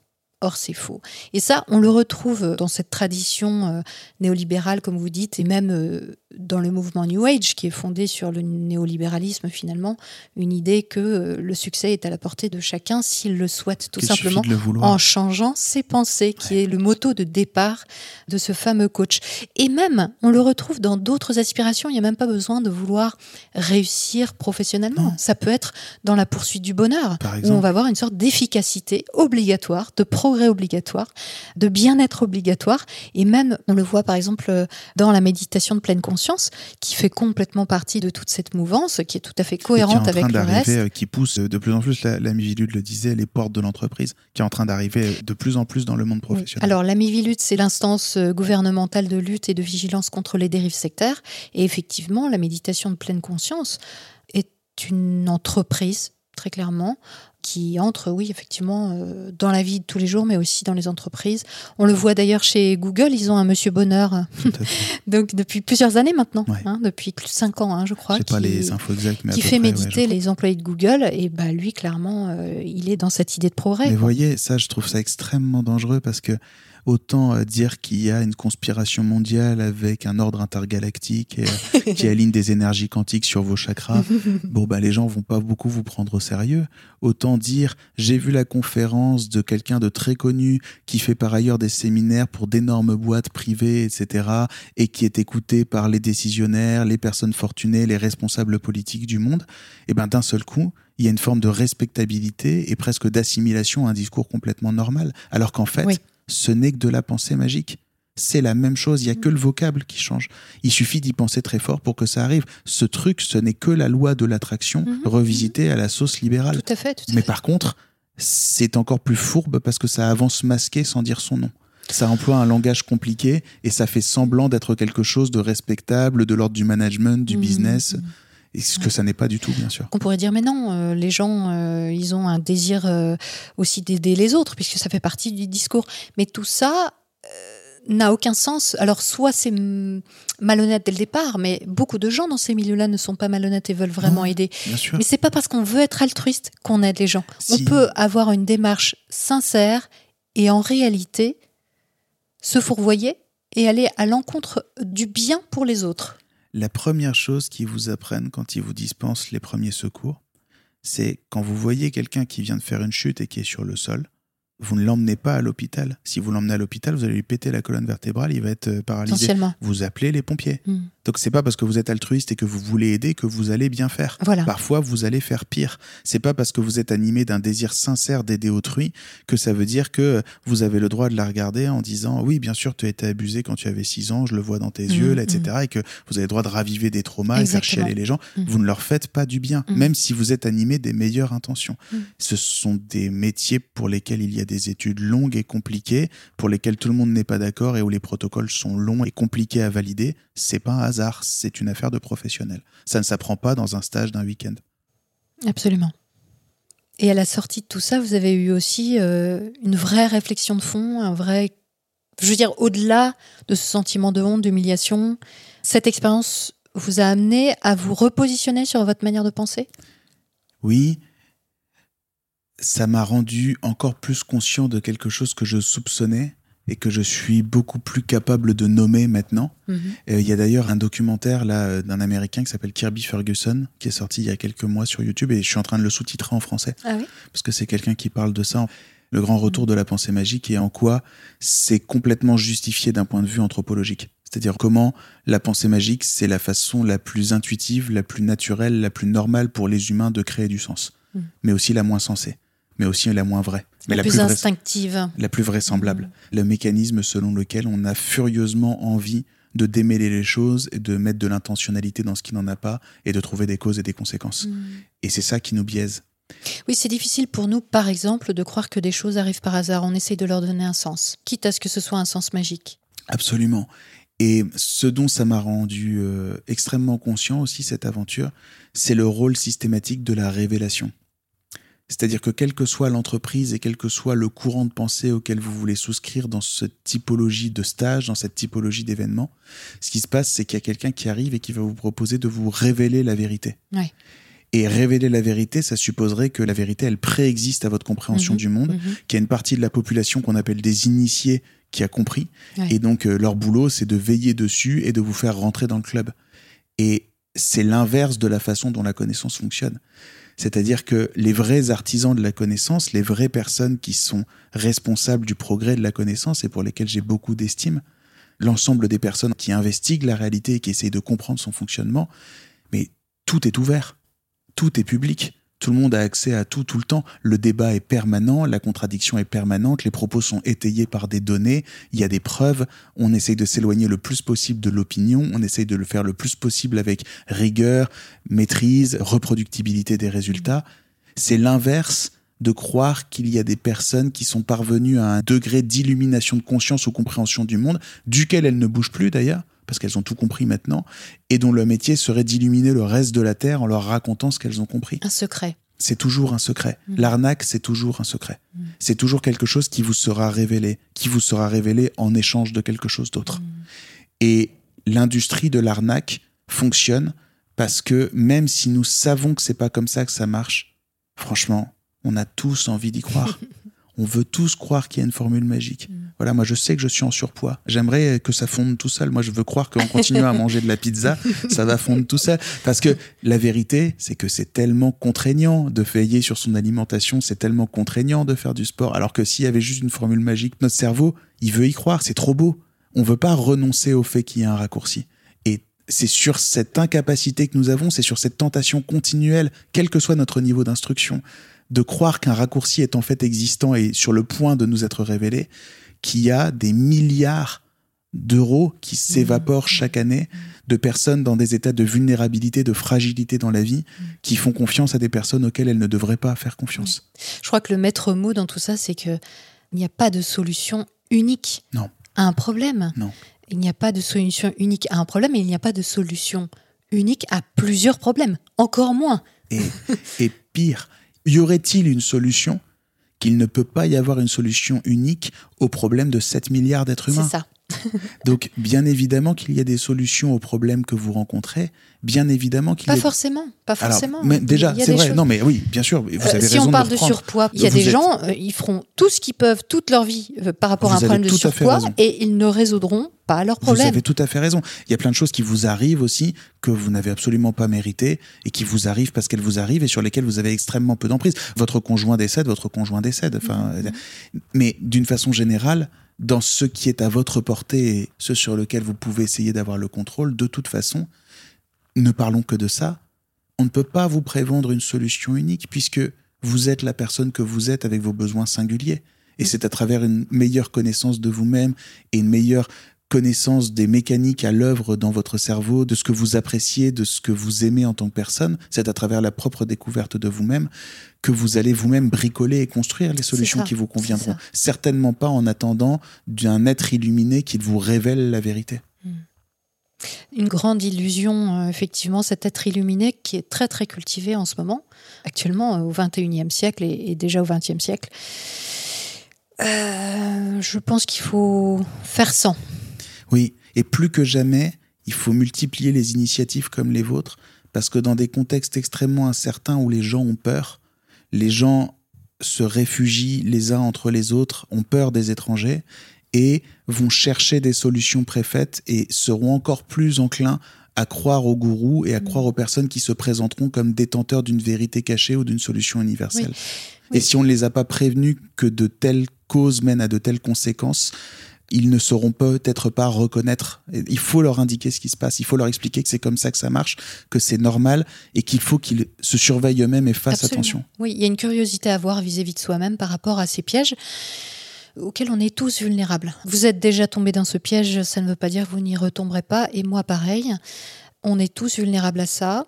Or, c'est faux. Et ça, on le retrouve dans cette tradition euh, néolibérale, comme vous dites, et même euh, dans le mouvement New Age, qui est fondé sur le néolibéralisme finalement, une idée que euh, le succès est à la portée de chacun s'il le souhaite, tout simplement en changeant ses pensées, qui est le motto de départ de ce fameux coach. Et même, on le retrouve dans d'autres aspirations, il n'y a même pas besoin de vouloir réussir professionnellement. Ça peut être dans la poursuite du bonheur, où on va avoir une sorte d'efficacité obligatoire, de progrès obligatoire, de bien-être obligatoire, et même, on le voit par exemple dans la méditation de pleine conscience, qui fait complètement partie de toute cette mouvance, qui est tout à fait cohérente avec le reste. Euh, qui pousse de plus en plus, l'ami Vilude le disait, les portes de l'entreprise, qui est en train d'arriver de plus en plus dans le monde professionnel. Alors l'ami Vilude, c'est l'instance euh, gouvernementale de lutte et de vigilance contre les dérives sectaires. Et effectivement, la méditation de pleine conscience est une entreprise très clairement, qui entre, oui, effectivement, euh, dans la vie de tous les jours, mais aussi dans les entreprises. On le voit d'ailleurs chez Google, ils ont un Monsieur Bonheur, donc depuis plusieurs années maintenant, hein, depuis plus de cinq ans, hein, je crois. qui, pas les infos exactes, mais qui fait méditer les employés de Google, et bah lui, clairement, euh, il est dans cette idée de progrès. Mais vous voyez, ça, je trouve ça extrêmement dangereux parce que autant euh, dire qu'il y a une conspiration mondiale avec un ordre intergalactique euh, qui aligne des énergies quantiques sur vos chakras. Bon, bah, les gens vont pas beaucoup vous prendre au sérieux. Autant dire, j'ai vu la conférence de quelqu'un de très connu qui fait par ailleurs des séminaires pour d'énormes boîtes privées, etc., et qui est écouté par les décisionnaires, les personnes fortunées, les responsables politiques du monde. Et ben, d'un seul coup, il y a une forme de respectabilité et presque d'assimilation à un discours complètement normal. Alors qu'en fait, ce n'est que de la pensée magique. C'est la même chose, il n'y a que le vocable qui change. Il suffit d'y penser très fort pour que ça arrive. Ce truc, ce n'est que la loi de l'attraction mhm, mhm. revisitée à la sauce libérale. Tout à fait. Mais par contre, c'est encore plus fourbe parce que ça avance masqué sans dire son nom. Ça emploie un langage compliqué et ça fait semblant d'être quelque chose de respectable, de l'ordre du management, du Mhm. business. Et ce que ça n'est pas du tout, bien sûr. On pourrait dire, mais non, euh, les gens, euh, ils ont un désir euh, aussi d'aider les autres, puisque ça fait partie du discours. Mais tout ça n'a aucun sens. Alors, soit c'est malhonnête dès le départ, mais beaucoup de gens dans ces milieux-là ne sont pas malhonnêtes et veulent vraiment Non. aider. Bien sûr. Mais c'est pas parce qu'on veut être altruiste qu'on aide les gens. Si- On peut avoir une démarche sincère et en réalité se fourvoyer et aller à l'encontre du bien pour les autres. La première chose qu'ils vous apprennent quand ils vous dispensent les premiers secours, c'est quand vous voyez quelqu'un qui vient de faire une chute et qui est sur le sol, vous ne l'emmenez pas à l'hôpital. Si vous l'emmenez à l'hôpital, vous allez lui péter la colonne vertébrale, il va être euh, paralysé. Vous appelez les pompiers. Hmm. Donc c'est pas parce que vous êtes altruiste et que vous voulez aider que vous allez bien faire. Voilà. Parfois, vous allez faire pire. C'est pas parce que vous êtes animé d'un désir sincère d'aider autrui que ça veut dire que vous avez le droit de la regarder en disant oui, bien sûr, tu as été abusé quand tu avais 6 ans, je le vois dans tes Mhm, yeux, là, etc. Et que vous avez le droit de raviver des traumas et faire Exactement. chialer les gens. Mhm. Vous ne leur faites pas du bien, même si vous êtes animé des meilleures intentions. Ce sont des métiers pour lesquels il y a des études longues et compliquées, pour lesquels tout le monde n'est pas d'accord et où les protocoles sont longs et compliqués à valider. C'est pas un hasard, c'est une affaire de professionnel. Ça ne s'apprend pas dans un stage d'un week-end. Absolument. Et à la sortie de tout ça, vous avez eu aussi euh, une vraie réflexion de fond, un vrai. Je veux dire, au-delà de ce sentiment de honte, d'humiliation, cette expérience vous a amené à vous repositionner sur votre manière de penser? Oui, ça m'a rendu encore plus conscient de quelque chose que je soupçonnais et que je suis beaucoup plus capable de nommer maintenant. Euh, Il y a d'ailleurs un documentaire là euh, d'un Américain qui s'appelle Kirby Ferguson qui est sorti il y a quelques mois sur YouTube et je suis en train de le sous-titrer en français Ah oui parce que c'est quelqu'un qui parle de ça. Le grand retour de la pensée magique et en quoi c'est complètement justifié d'un point de vue anthropologique. C'est-à-dire comment la pensée magique, c'est la façon la plus intuitive, la plus naturelle, la plus normale pour les humains de créer du sens. Mm. Mais aussi la moins sensée, mais aussi la moins vraie. Mais La, plus, instinctive. la plus vraisemblable. Le mécanisme selon lequel on a furieusement envie de démêler les choses et de mettre de l'intentionnalité dans ce qui n'en a pas et de trouver des causes et des conséquences. Mm. Et c'est ça qui nous biaise. Oui, c'est difficile pour nous, par exemple, de croire que des choses arrivent par hasard. On essaye de leur donner un sens, quitte à ce que ce soit un sens magique. Absolument. Et ce dont ça m'a rendu euh, extrêmement conscient aussi, cette aventure, c'est le rôle systématique de la révélation. C'est-à-dire que quelle que soit l'entreprise et quel que soit le courant de pensée auquel vous voulez souscrire dans cette typologie de stage, dans cette typologie d'événement, ce qui se passe, c'est qu'il y a quelqu'un qui arrive et qui va vous proposer de vous révéler la vérité. Ouais. Et révéler la vérité, ça supposerait que la vérité, elle préexiste à votre compréhension Mhm. du monde, Mhm. qu'il y a une partie de la population qu'on appelle des initiés qui a compris. Ouais. Et donc, euh, leur boulot, c'est de veiller dessus et de vous faire rentrer dans le club. Et c'est l'inverse de la façon dont la connaissance fonctionne. C'est-à-dire que les vrais artisans de la connaissance, les vraies personnes qui sont responsables du progrès de la connaissance et pour lesquelles j'ai beaucoup d'estime, l'ensemble des personnes qui investiguent la réalité et qui essayent de comprendre son fonctionnement, mais tout est ouvert, tout est public. Tout le monde a accès à tout tout le temps. Le débat est permanent, la contradiction est permanente, les propos sont étayés par des données, il y a des preuves, on essaye de s'éloigner le plus possible de l'opinion, on essaye de le faire le plus possible avec rigueur, maîtrise, reproductibilité des résultats. C'est l'inverse de croire qu'il y a des personnes qui sont parvenues à un degré d'illumination de conscience ou compréhension du monde, duquel elles ne bougent plus d'ailleurs, parce qu'elles ont tout compris maintenant, et dont le métier serait d'illuminer le reste de la Terre en leur racontant ce qu'elles ont compris. Un secret. C'est toujours un secret. Mhm. L'arnaque, c'est toujours un secret. Mhm. C'est toujours quelque chose qui vous sera révélé, qui vous sera révélé en échange de quelque chose d'autre. Mm. Et l'industrie de l'arnaque fonctionne parce que même si nous savons que c'est pas comme ça que ça marche, franchement, on a tous envie d'y croire. on veut tous croire qu'il y a une formule magique. Mm. Voilà, moi je sais que je suis en surpoids. J'aimerais que ça fonde tout seul. Moi je veux croire qu'en continuant à manger de la pizza, ça va fondre tout seul. Parce que la vérité, c'est que c'est tellement contraignant de veiller sur son alimentation, c'est tellement contraignant de faire du sport. Alors que s'il y avait juste une formule magique, notre cerveau, il veut y croire, c'est trop beau. On veut pas renoncer au fait qu'il y a un raccourci. Et c'est sur cette incapacité que nous avons, c'est sur cette tentation continuelle, quel que soit notre niveau d'instruction, de croire qu'un raccourci est en fait existant et sur le point de nous être révélé, qu'il y a des milliards d'euros qui s'évaporent chaque année de personnes dans des états de vulnérabilité, de fragilité dans la vie, qui font confiance à des personnes auxquelles elles ne devraient pas faire confiance. Je crois que le maître mot dans tout ça, c'est que il n'y a pas de solution unique Non. à un problème. Non. Il n'y a pas de solution unique à un problème et il n'y a pas de solution unique à plusieurs problèmes. Encore moins. Et, et pire, y aurait-il une solution qu'il ne peut pas y avoir une solution unique au problème de 7 milliards d'êtres C'est humains? ça. Donc, bien évidemment qu'il y a des solutions aux problèmes que vous rencontrez. Bien évidemment qu'il y Pas a... forcément. Pas Alors, forcément. mais déjà, c'est vrai. choses- Non, mais oui, bien sûr, vous Euh, avez si raison on parle de, surpoids, il y a Vous des êtes- gens, euh, ils feront tout ce qu'ils peuvent toute leur vie euh, par rapport à un Vous problème de surpoids et ils ne résoudront pas leurs Vous problèmes. avez tout à fait raison. Il y a plein de choses qui vous arrivent aussi que vous n'avez absolument pas mérité et qui vous arrivent parce qu'elles vous arrivent et sur lesquelles vous avez extrêmement peu d'emprise. Votre conjoint décède, votre conjoint décède. Enfin, Mhm. euh, mais d'une façon générale, dans ce qui est à votre portée et ce sur lequel vous pouvez essayer d'avoir le contrôle, de toute façon, ne parlons que de ça. On ne peut pas vous prévendre une solution unique puisque vous êtes la personne que vous êtes avec vos besoins singuliers. Et Mhm. c'est à travers une meilleure connaissance de vous-même et une meilleure connaissance des mécaniques à l'œuvre dans votre cerveau, de ce que vous appréciez, de ce que vous aimez en tant que personne, c'est à travers la propre découverte de vous-même que vous allez vous-même bricoler et construire les solutions ça, qui vous conviendront. Certainement pas en attendant d'un être illuminé qui vous révèle la vérité. Une grande illusion, euh, effectivement, cet être illuminé qui est très très cultivé en ce moment, actuellement euh, au 21e siècle et, et déjà au 20e siècle. Euh, je pense qu'il faut faire sans. Oui, et plus que jamais, il faut multiplier les initiatives comme les vôtres, parce que dans des contextes extrêmement incertains où les gens ont peur, les gens se réfugient les uns entre les autres, ont peur des étrangers, et vont chercher des solutions préfaites et seront encore plus enclins à croire aux gourous et à Mm. croire aux personnes qui se présenteront comme détenteurs d'une vérité cachée ou d'une solution universelle. Oui. Et si on ne les a pas prévenus que de telles causes mènent à de telles conséquences, ils ne sauront peut-être pas reconnaître. Il faut leur indiquer ce qui se passe. Il faut leur expliquer que c'est comme ça que ça marche, que c'est normal et qu'il faut qu'ils se surveillent eux-mêmes et fassent Absolument. attention. Oui, il y a une curiosité à avoir vis-à-vis de soi-même par rapport à ces pièges auxquels on est tous vulnérables. Vous êtes déjà tombé dans ce piège, ça ne veut pas dire que vous n'y retomberez pas, et moi pareil. On est tous vulnérables à ça.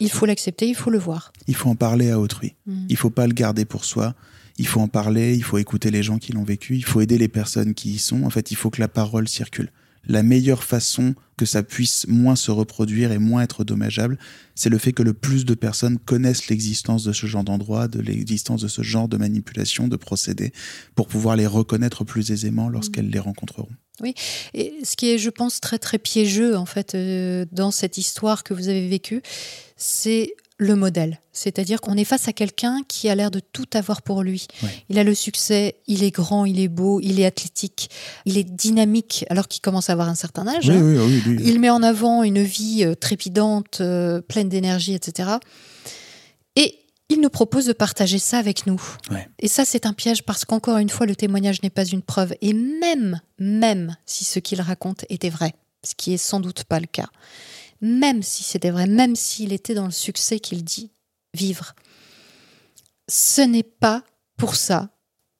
Il faut l'accepter, il faut le voir. Il faut en parler à autrui. Mm. Il faut pas le garder pour soi. Il faut en parler, il faut écouter les gens qui l'ont vécu, il faut aider les personnes qui y sont. En fait, il faut que la parole circule. La meilleure façon que ça puisse moins se reproduire et moins être dommageable, c'est le fait que le plus de personnes connaissent l'existence de ce genre d'endroit, de l'existence de ce genre de manipulation, de procédés, pour pouvoir les reconnaître plus aisément lorsqu'elles les rencontreront. Et ce qui est, je pense, très très piégeux en fait euh, dans cette histoire que vous avez vécue, c'est le modèle. C'est-à-dire qu'on est face à quelqu'un qui a l'air de tout avoir pour lui. Il a le succès, il est grand, il est beau, il est athlétique, il est dynamique alors qu'il commence à avoir un certain âge. hein. oui, oui, oui. Il met en avant une vie euh, trépidante, euh, pleine d'énergie, etc. Et il nous propose de partager ça avec nous. Ouais. Et ça, c'est un piège parce qu'encore une fois, le témoignage n'est pas une preuve. Et même, même si ce qu'il raconte était vrai, ce qui est sans doute pas le cas, même si c'était vrai, même s'il était dans le succès qu'il dit vivre, ce n'est pas pour ça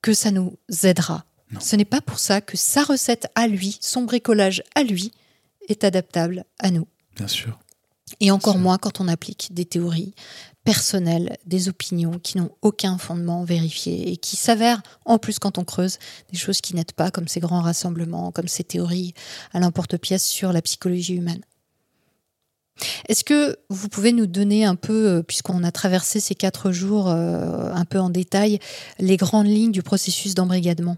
que ça nous aidera. Non. Ce n'est pas pour ça que sa recette à lui, son bricolage à lui, est adaptable à nous. Bien sûr. Et encore moins quand on applique des théories personnelles, des opinions qui n'ont aucun fondement vérifié et qui s'avèrent, en plus quand on creuse, des choses qui n'aident pas, comme ces grands rassemblements, comme ces théories à l'emporte-pièce sur la psychologie humaine. Est-ce que vous pouvez nous donner un peu, euh, puisqu'on a traversé ces quatre jours euh, un peu en détail, les grandes lignes du processus d'embrigadement?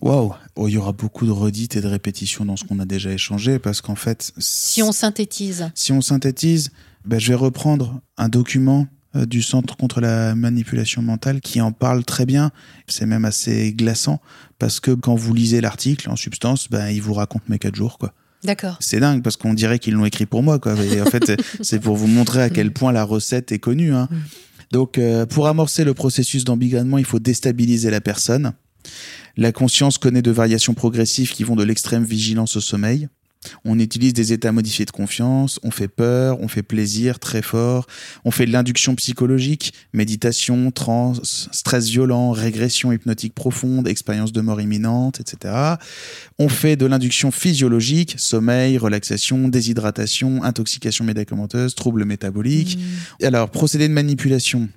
Waouh Oh, Il y aura beaucoup de redites et de répétitions dans ce qu'on a déjà échangé parce qu'en fait, Si on synthétise, Si on synthétise, ben, je vais reprendre un document euh, du Centre contre la manipulation mentale qui en parle très bien. C'est même assez glaçant parce que quand vous lisez l'article, en substance, ben, il vous raconte mes quatre jours. quoi. D'accord. C'est dingue parce qu'on dirait qu'ils l'ont écrit pour moi. Quoi. Et en fait, c'est pour vous montrer à quel point la recette est connue. hein. Mm. Donc, euh, pour amorcer le processus d'embigadement, il faut déstabiliser la personne. La conscience connaît de variations progressives qui vont de l'extrême vigilance au sommeil. On utilise des états modifiés de confiance, on fait peur, on fait plaisir très fort, on fait de l'induction psychologique, méditation, transe, stress violent, régression hypnotique profonde, expérience de mort imminente, etc. On fait de l'induction physiologique, sommeil, relaxation, déshydratation, intoxication médicamenteuse, troubles métaboliques. Mm. Alors, procédé de manipulation.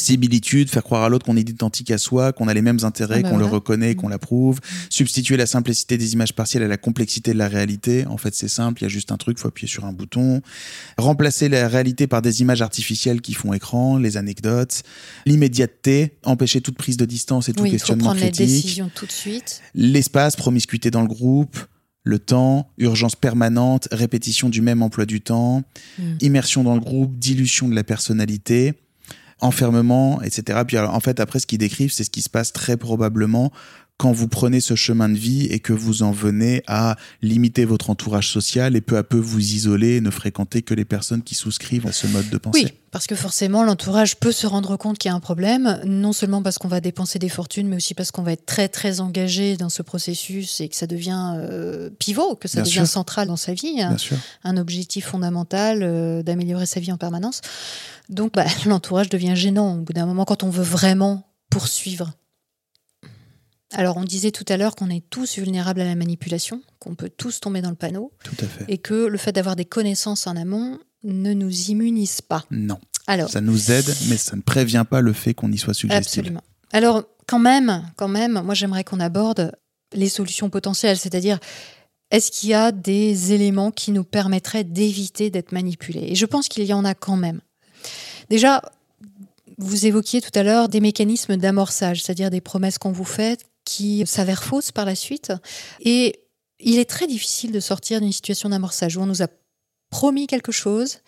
Similitude, faire croire à l'autre qu'on est identique à soi, qu'on a les mêmes intérêts, Ah bah qu'on le voilà. reconnaît, qu'on l'approuve, substituer la simplicité des images partielles à la complexité de la réalité. En fait, c'est simple, il y a juste un truc, faut appuyer sur un bouton. Remplacer la réalité par des images artificielles qui font écran, les anecdotes, l'immédiateté, empêcher toute prise de distance et tout Oui, questionnement prendre les critique, décisions tout de suite. l'espace, promiscuité dans le groupe, le temps, urgence permanente, répétition du même emploi du temps, Mm. immersion dans le groupe, dilution de la personnalité, enfermement, etc. Puis alors, en fait, après, ce qu'ils décrivent, c'est ce qui se passe très probablement quand vous prenez ce chemin de vie et que vous en venez à limiter votre entourage social et peu à peu vous isoler et ne fréquenter que les personnes qui souscrivent à ce mode de pensée. Oui, parce que forcément, l'entourage peut se rendre compte qu'il y a un problème, non seulement parce qu'on va dépenser des fortunes, mais aussi parce qu'on va être très, très engagé dans ce processus et que ça devient euh, pivot, que ça Bien devient sûr. central dans sa vie, sûr. un objectif fondamental euh, d'améliorer sa vie en permanence. Donc, bah, l'entourage devient gênant au bout d'un moment quand on veut vraiment poursuivre. Alors, on disait tout à l'heure qu'on est tous vulnérables à la manipulation, qu'on peut tous tomber dans le panneau, Tout à fait. et que le fait d'avoir des connaissances en amont ne nous immunise pas. Non. Alors, Ça nous aide, mais ça ne prévient pas le fait qu'on y soit suggestible. Absolument. Alors, quand même, quand même, moi j'aimerais qu'on aborde les solutions potentielles, c'est-à-dire est-ce qu'il y a des éléments qui nous permettraient d'éviter d'être manipulés? Et je pense qu'il y en a quand même. Déjà, vous évoquiez tout à l'heure des mécanismes d'amorçage, c'est-à-dire des promesses qu'on vous fait qui s'avèrent fausses par la suite. Et il est très difficile de sortir d'une situation d'amorçage où on nous a promis quelque chose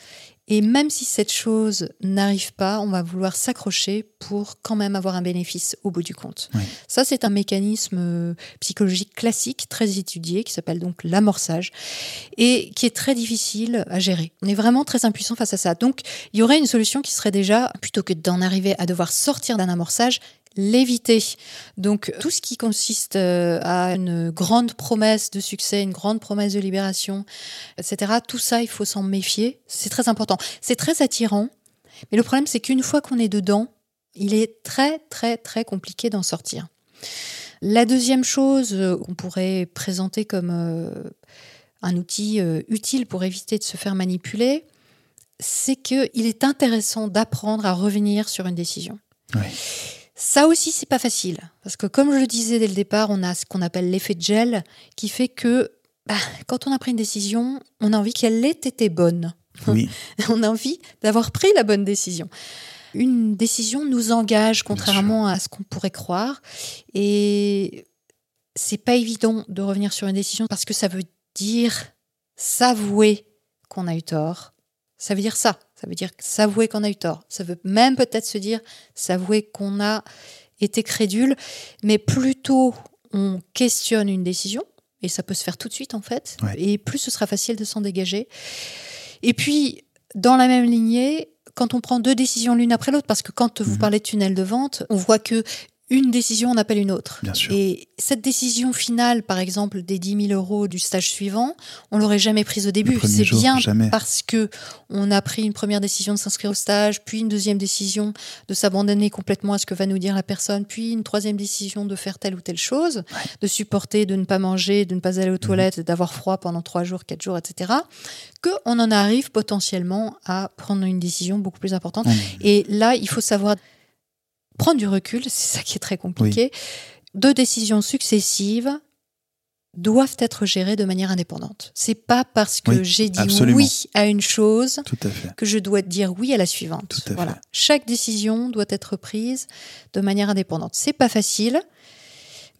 et même si cette chose n'arrive pas, on va vouloir s'accrocher pour quand même avoir un bénéfice au bout du compte. Oui. Ça, c'est un mécanisme euh, psychologique classique, très étudié, qui s'appelle donc l'amorçage, et qui est très difficile à gérer. On est vraiment très impuissant face à ça. Donc, il y aurait une solution qui serait déjà, plutôt que d'en arriver à devoir sortir d'un amorçage, l'éviter. Donc tout ce qui consiste euh, à une grande promesse de succès, une grande promesse de libération, etc., tout ça, il faut s'en méfier. C'est très important. C'est très attirant, mais le problème, c'est qu'une fois qu'on est dedans, il est très, très, très compliqué d'en sortir. La deuxième chose euh, qu'on pourrait présenter comme euh, un outil euh, utile pour éviter de se faire manipuler, c'est qu'il est intéressant d'apprendre à revenir sur une décision. Oui. Ça aussi, c'est pas facile. Parce que, comme je le disais dès le départ, on a ce qu'on appelle l'effet de gel qui fait que bah, quand on a pris une décision, on a envie qu'elle ait été bonne. Oui. on a envie d'avoir pris la bonne décision. Une décision nous engage, contrairement à ce qu'on pourrait croire. Et c'est pas évident de revenir sur une décision parce que ça veut dire s'avouer qu'on a eu tort. Ça veut dire ça. Ça veut dire s'avouer qu'on a eu tort. Ça veut même peut-être se dire s'avouer qu'on a été crédule. Mais plutôt on questionne une décision, et ça peut se faire tout de suite en fait, Ouais. et plus ce sera facile de s'en dégager. Et puis, dans la même lignée, quand on prend deux décisions l'une après l'autre, parce que quand vous Mhm. parlez de tunnel de vente, on voit que une décision en appelle une autre. Bien sûr. Et cette décision finale, par exemple, des 10 000 euros du stage suivant, on l'aurait jamais prise au début. C'est bien jamais. parce que on a pris une première décision de s'inscrire au stage, puis une deuxième décision de s'abandonner complètement à ce que va nous dire la personne, puis une troisième décision de faire telle ou telle chose, de supporter, de ne pas manger, de ne pas aller Mhm. aux toilettes, d'avoir froid pendant trois jours, quatre jours, etc. Que on en arrive potentiellement à prendre une décision beaucoup plus importante. Et là, il faut savoir prendre du recul, c'est ça qui est très compliqué. Deux décisions successives doivent être gérées de manière indépendante. C'est pas parce que Oui, j'ai dit absolument. oui à une chose à que je dois dire oui à la suivante. Tout à voilà. fait. Chaque décision doit être prise de manière indépendante. C'est pas facile,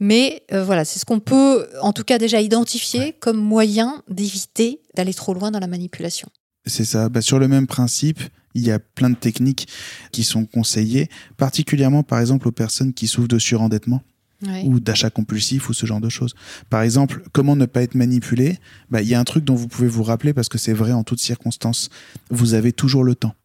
mais euh, voilà, c'est ce qu'on peut en tout cas déjà identifier comme moyen d'éviter d'aller trop loin dans la manipulation. C'est ça. Bah, sur le même principe, il y a plein de techniques qui sont conseillées, particulièrement par exemple aux personnes qui souffrent de surendettement Ouais. ou d'achat compulsif ou ce genre de choses. Par exemple, comment ne pas être manipulé? Bah, Il y a un truc dont vous pouvez vous rappeler parce que c'est vrai en toutes circonstances. Vous avez toujours le temps.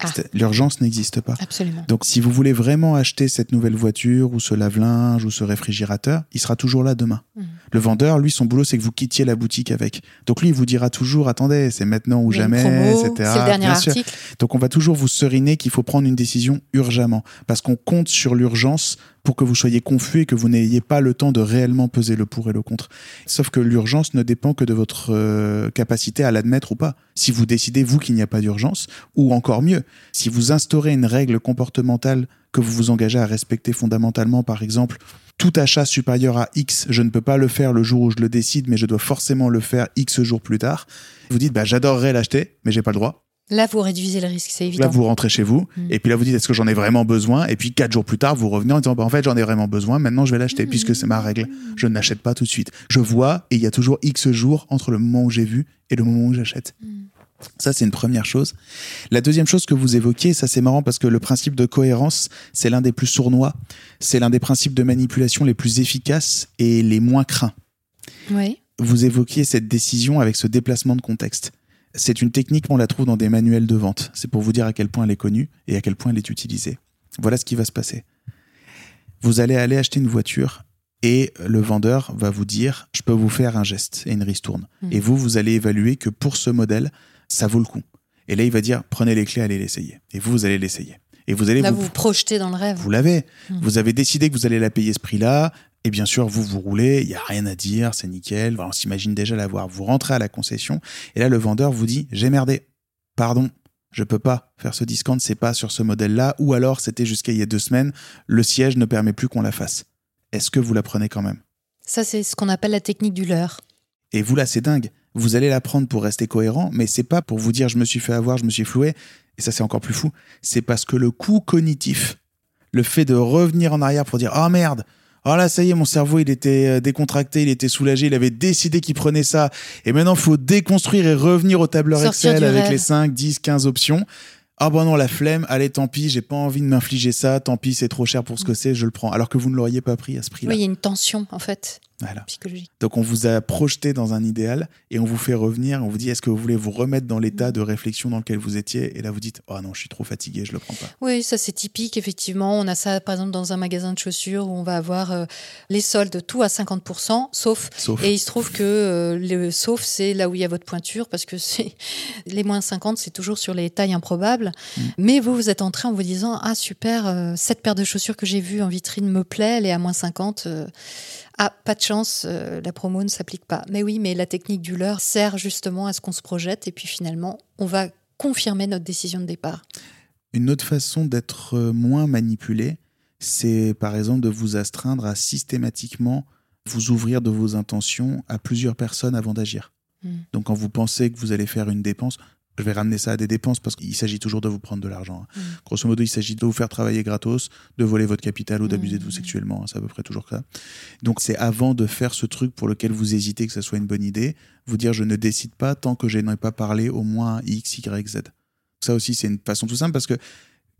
Ah. L'urgence n'existe pas. Absolument. Donc, si vous voulez vraiment acheter cette nouvelle voiture ou ce lave-linge ou ce réfrigérateur, il sera toujours là demain. Mhm. Le vendeur, lui, son boulot, c'est que vous quittiez la boutique avec. Donc, lui, il vous dira toujours, attendez, c'est maintenant ou jamais, promo, etc. C'est le dernier Bien sûr. Donc, on va toujours vous seriner qu'il faut prendre une décision urgemment parce qu'on compte sur l'urgence pour que vous soyez confus et que vous n'ayez pas le temps de réellement peser le pour et le contre. Sauf que l'urgence ne dépend que de votre euh, capacité à l'admettre ou pas. Si vous décidez, vous, qu'il n'y a pas d'urgence, ou encore mieux, si vous instaurez une règle comportementale que vous vous engagez à respecter fondamentalement, par exemple, tout achat supérieur à X, je ne peux pas le faire le jour où je le décide, mais je dois forcément le faire X jours plus tard. Vous dites, bah, j'adorerais l'acheter, mais j'ai pas le droit. Là, vous réduisez le risque, c'est évident. Là, vous rentrez chez vous, Mm. et puis là, vous dites est-ce que j'en ai vraiment besoin? Et puis quatre jours plus tard, vous revenez en disant bah, en fait, j'en ai vraiment besoin. Maintenant, je vais l'acheter Mm. puisque c'est ma règle. Je ne l'achète pas tout de suite. Je vois, et il y a toujours X jours entre le moment où j'ai vu et le moment où j'achète. Mm. Ça, c'est une première chose. La deuxième chose que vous évoquiez, ça c'est marrant parce que le principe de cohérence, c'est l'un des plus sournois. C'est l'un des principes de manipulation les plus efficaces et les moins craints Oui. vous évoquiez cette décision avec ce déplacement de contexte. C'est une technique, on la trouve dans des manuels de vente. C'est pour vous dire à quel point elle est connue et à quel point elle est utilisée. Voilà ce qui va se passer. Vous allez aller acheter une voiture et le vendeur va vous dire je peux vous faire un geste et une ristourne. Mhm. Et vous, vous allez évaluer que pour ce modèle, ça vaut le coup. Et là, il va dire prenez les clés, allez l'essayer. Et vous, vous allez l'essayer. Et vous allez Là, vous, vous projetez dans le rêve. vous l'avez. Mhm. Vous avez décidé que vous allez la payer ce prix-là. Et bien sûr, vous vous roulez, il n'y a rien à dire, c'est nickel. Voilà, on s'imagine déjà l'avoir. Vous rentrez à la concession. Et là, le vendeur vous dit J'ai merdé. Pardon, je peux pas faire ce discount, c'est pas sur ce modèle-là. Ou alors, c'était jusqu'à il y a deux semaines, le siège ne permet plus qu'on la fasse. Est-ce que vous la prenez quand même? Ça, c'est ce qu'on appelle la technique du leurre. Et vous, là, c'est dingue. Vous allez la prendre pour rester cohérent, mais c'est pas pour vous dire je me suis fait avoir, je me suis floué. Et ça, c'est encore plus fou. C'est parce que le coût cognitif, le fait de revenir en arrière pour dire oh merde, oh là, ça y est, mon cerveau, il était euh, décontracté, il était soulagé, il avait décidé qu'il prenait ça. Et maintenant, il faut déconstruire et revenir au tableur Sortir Excel avec les 5, 10, 15 options. Ah bon non, la flemme, allez, tant pis, j'ai pas envie de m'infliger ça, tant pis, c'est trop cher pour ce que c'est, je le prends. Alors que vous ne l'auriez pas pris à ce prix-là. Oui, il y a une tension, en fait, Voilà. psychologique. Donc on vous a projeté dans un idéal et on vous fait revenir, on vous dit est-ce que vous voulez vous remettre dans l'état de réflexion dans lequel vous étiez? Et là vous dites oh non je suis trop fatigué je le prends pas. Oui, ça c'est typique, effectivement. On a ça, par exemple, dans un magasin de chaussures où on va avoir euh, les soldes tout à 50%, sauf. Sauf Et il se trouve que euh, le sauf, c'est là où il y a votre pointure, parce que c'est les moins 50, c'est toujours sur les tailles improbables. Mm. Mais vous, vous êtes entré en vous disant Ah, super, euh, cette paire de chaussures que j'ai vue en vitrine me plaît, elle est à moins 50. Ah, pas de chance, euh, la promo ne s'applique pas. Mais oui, mais la technique du leurre sert justement à ce qu'on se projette, et puis finalement, on va confirmer notre décision de départ. Une autre façon d'être euh, moins manipulé, c'est par exemple de vous astreindre à systématiquement vous ouvrir de vos intentions à plusieurs personnes avant d'agir. Mm. Donc quand vous pensez que vous allez faire une dépense, je vais ramener ça à des dépenses parce qu'il s'agit toujours de vous prendre de l'argent. hein. Mm. Grosso modo, il s'agit de vous faire travailler gratos, de voler votre capital ou d'abuser de vous Mm. sexuellement. hein, C'est à peu près toujours ça. Donc c'est avant de faire ce truc pour lequel vous hésitez que ça soit une bonne idée, vous dire je ne décide pas tant que je n'ai pas parlé au moins X, Y, Z. Ça aussi, c'est une façon tout simple parce que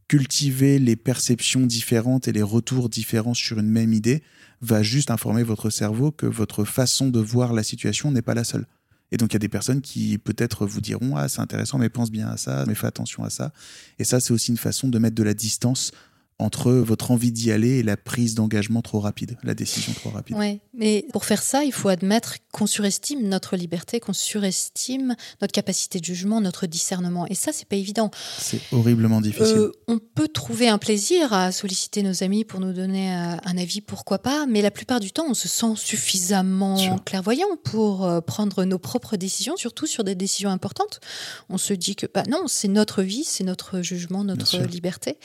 cultiver les perceptions différentes et les retours différents sur une même idée va juste informer votre cerveau que votre façon de voir la situation n'est pas la seule. Et donc, il y a des personnes qui peut-être vous diront Ah, c'est intéressant, mais pense bien à ça, mais fais attention à ça. Et ça, c'est aussi une façon de mettre de la distance entre votre envie d'y aller et la prise d'engagement trop rapide, la décision trop rapide. Oui, mais pour faire ça, il faut admettre qu'on surestime notre liberté, qu'on surestime notre capacité de jugement, notre discernement. Et ça, c'est pas évident. C'est horriblement difficile. Euh, on peut trouver un plaisir à solliciter nos amis pour nous donner euh, un avis, pourquoi pas, mais la plupart du temps, on se sent suffisamment clairvoyant pour euh, prendre nos propres décisions, surtout sur des décisions importantes. On se dit que bah non, c'est notre vie, c'est notre jugement, notre liberté.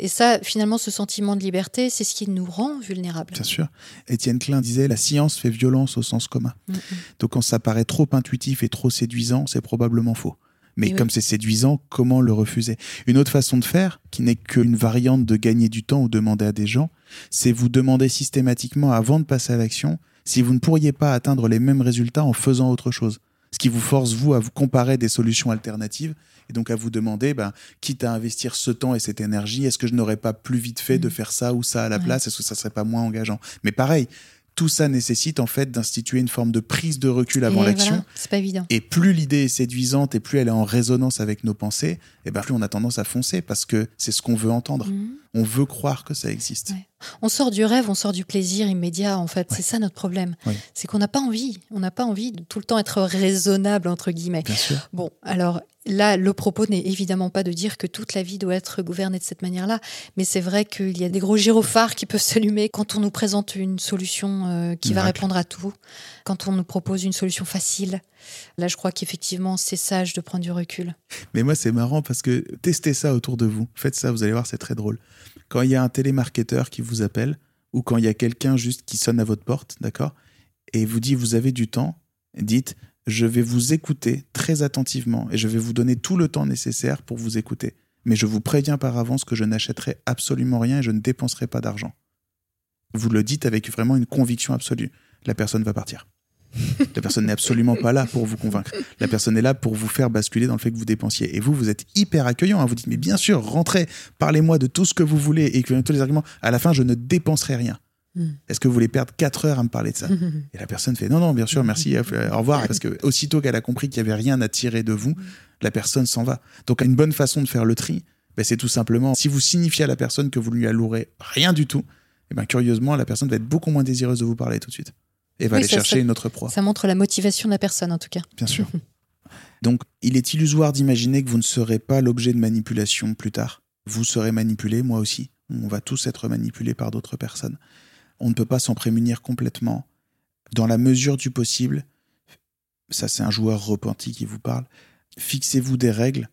Et ça, finalement, ce sentiment de liberté, c'est ce qui nous rend vulnérables. Bien sûr. Étienne Klein disait la science fait violence au sens commun. Mm, mm. Donc quand ça paraît trop intuitif et trop séduisant, c'est probablement faux. Mais Et oui. comme c'est séduisant, comment le refuser? Une autre façon de faire, qui n'est qu'une variante de gagner du temps ou demander à des gens, c'est vous demander systématiquement avant de passer à l'action si vous ne pourriez pas atteindre les mêmes résultats en faisant autre chose. Ce qui vous force, vous, à vous comparer des solutions alternatives et donc à vous demander, ben, quitte à investir ce temps et cette énergie, est-ce que je n'aurais pas plus vite fait de Mm. faire ça ou ça à la Ouais. place? Est-ce que ça serait pas moins engageant? Mais pareil, tout ça nécessite en fait d'instituer une forme de prise de recul avant l'action. voilà, c'est pas évident. Et plus l'idée est séduisante et plus elle est en résonance avec nos pensées, et ben plus on a tendance à foncer parce que c'est ce qu'on veut entendre. Mhm. On veut croire que ça existe. Ouais. On sort du rêve, on sort du plaisir immédiat, en fait. Ouais. C'est ça notre problème. Ouais. C'est qu'on n'a pas envie. On n'a pas envie de tout le temps être raisonnable, entre guillemets. Bien sûr. Bon, alors là, le propos n'est évidemment pas de dire que toute la vie doit être gouvernée de cette manière-là, mais c'est vrai qu'il y a des gros gyrophares qui peuvent s'allumer quand on nous présente une solution euh, qui va répondre à tout, quand on nous propose une solution facile. Là, je crois qu'effectivement, c'est sage de prendre du recul. Mais moi, c'est marrant parce que testez ça autour de vous. Faites ça, vous allez voir, c'est très drôle. Quand il y a un télémarketeur qui vous appelle ou quand il y a quelqu'un juste qui sonne à votre porte, d'accord, et vous dit vous avez du temps, dites je vais vous écouter très attentivement et je vais vous donner tout le temps nécessaire pour vous écouter. Mais je vous préviens par avance que je n'achèterai absolument rien et je ne dépenserai pas d'argent. Vous le dites avec vraiment une conviction absolue. La personne va partir. La personne n'est absolument pas là pour vous convaincre. La personne est là pour vous faire basculer dans le fait que vous dépensiez. Et vous, vous êtes hyper accueillant. hein. Vous dites, mais bien sûr, rentrez, parlez-moi de tout ce que vous voulez et que tous les arguments. À la fin, je ne dépenserai rien. Mm. Est-ce que vous voulez perdre 4 heures à me parler de ça Et la personne fait, non, non, bien sûr, merci, euh, au revoir. Parce que aussitôt qu'elle a compris qu'il n'y avait rien à tirer de vous, la personne s'en va. Donc, une bonne façon de faire le tri, ben, c'est tout simplement, si vous signifiez à la personne que vous lui allouerez rien du tout, et ben, curieusement, la personne va être beaucoup moins désireuse de vous parler tout de suite. Et va Oui, aller ça, chercher ça- une autre proie. Ça montre la motivation de la personne, en tout cas. Bien sûr. Donc, il est illusoire d'imaginer que vous ne serez pas l'objet de manipulation plus tard. Vous serez manipulé, moi aussi. On va tous être manipulés par d'autres personnes. On ne peut pas s'en prémunir complètement. Dans la mesure du possible, ça c'est un joueur repenti qui vous parle, fixez-vous des règles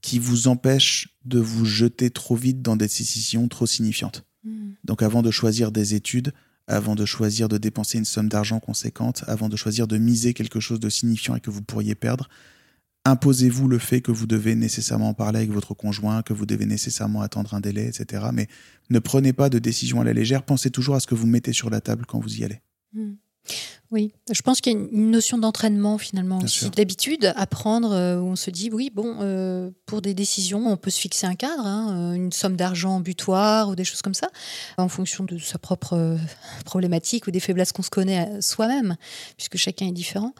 qui vous empêchent de vous jeter trop vite dans des décisions trop signifiantes. Mm. Donc avant de choisir des études, avant de choisir de dépenser une somme d'argent conséquente, avant de choisir de miser quelque chose de signifiant et que vous pourriez perdre, imposez-vous le fait que vous devez nécessairement parler avec votre conjoint, que vous devez nécessairement attendre un délai, etc. Mais ne prenez pas de décision à la légère, pensez toujours à ce que vous mettez sur la table quand vous y allez. Mm. Oui, je pense qu'il y a une- notion d'entraînement finalement aussi, d'habitude à prendre euh, où on se dit oui, bon, euh, pour des décisions, on peut se fixer un cadre, hein, euh, une somme d'argent butoir ou des choses comme ça, en fonction de sa propre euh, problématique ou des faiblesses qu'on se connaît soi-même, puisque chacun est différent.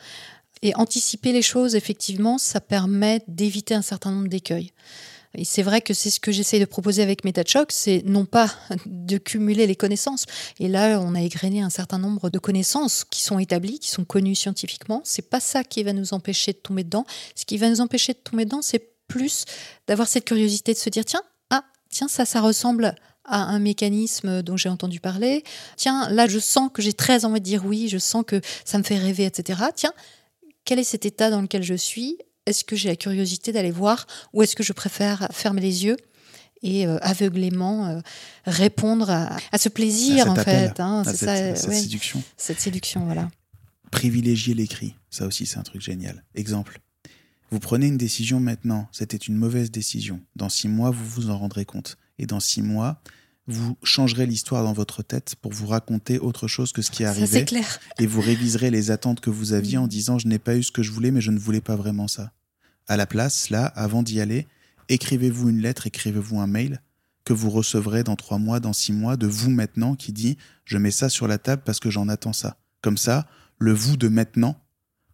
Et anticiper les choses, effectivement, ça permet d'éviter un certain nombre d'écueils. Et c'est vrai que c'est ce que j'essaye de proposer avec MetaChoc, c'est non pas de cumuler les connaissances. Et là, on a égrené un certain nombre de connaissances qui sont établies, qui sont connues scientifiquement. C'est pas ça qui va nous empêcher de tomber dedans. Ce qui va nous empêcher de tomber dedans, c'est plus d'avoir cette curiosité de se dire tiens, ah, tiens, ça, ça ressemble à un mécanisme dont j'ai entendu parler. Tiens, là, je sens que j'ai très envie de dire oui, je sens que ça me fait rêver, etc. Tiens, quel est cet état dans lequel je suis? Est-ce que j'ai la curiosité d'aller voir ou est-ce que je préfère fermer les yeux et euh, aveuglément euh, répondre à, à ce plaisir, À en appel, fait hein, à cette, ça, à cette ouais, séduction. cette séduction, voilà. Privilégier l'écrit, ça aussi c'est un truc génial. Exemple, vous prenez une décision maintenant, c'était une mauvaise décision. Dans six mois, vous vous en rendrez compte. Et dans six mois, vous changerez l'histoire dans votre tête pour vous raconter autre chose que ce qui est Ça, c'est arrivé. clair. et vous réviserez les attentes que vous aviez Mm. en disant je n'ai pas eu ce que je voulais mais je ne voulais pas vraiment ça. À la place, là, avant d'y aller, écrivez-vous une lettre, écrivez-vous un mail que vous recevrez dans trois mois, dans six mois, de vous maintenant qui dit je mets ça sur la table parce que j'en attends ça. Comme ça, le vous de maintenant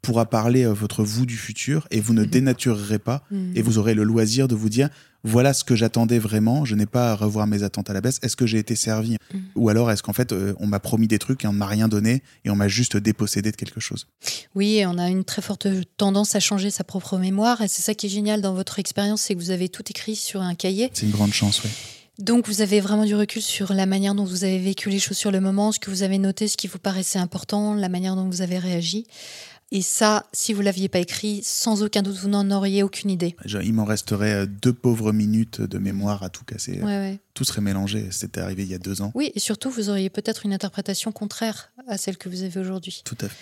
pourra parler à votre vous du futur et vous ne Mhm. dénaturerez pas et vous aurez le loisir de vous dire voilà ce que j'attendais vraiment, je n'ai pas à revoir mes attentes à la baisse, est-ce que j'ai été servi Mhm. Ou alors est-ce qu'en fait euh, on m'a promis des trucs et on ne m'a rien donné et on m'a juste dépossédé de quelque chose? Oui, on a une très forte tendance à changer sa propre mémoire. Et c'est ça qui est génial dans votre expérience, c'est que vous avez tout écrit sur un cahier. C'est une grande chance, oui. Donc vous avez vraiment du recul sur la manière dont vous avez vécu les choses sur le moment, ce que vous avez noté, ce qui vous paraissait important, la manière dont vous avez réagi. Et ça, si vous l'aviez pas écrit, sans aucun doute, vous n'en auriez aucune idée. Il m'en resterait euh, deux pauvres minutes de mémoire à tout casser. Ouais, ouais. Tout serait mélangé. C'était arrivé il y a deux ans. Oui, et surtout, vous auriez peut-être une interprétation contraire à celle que vous avez aujourd'hui. Tout à fait.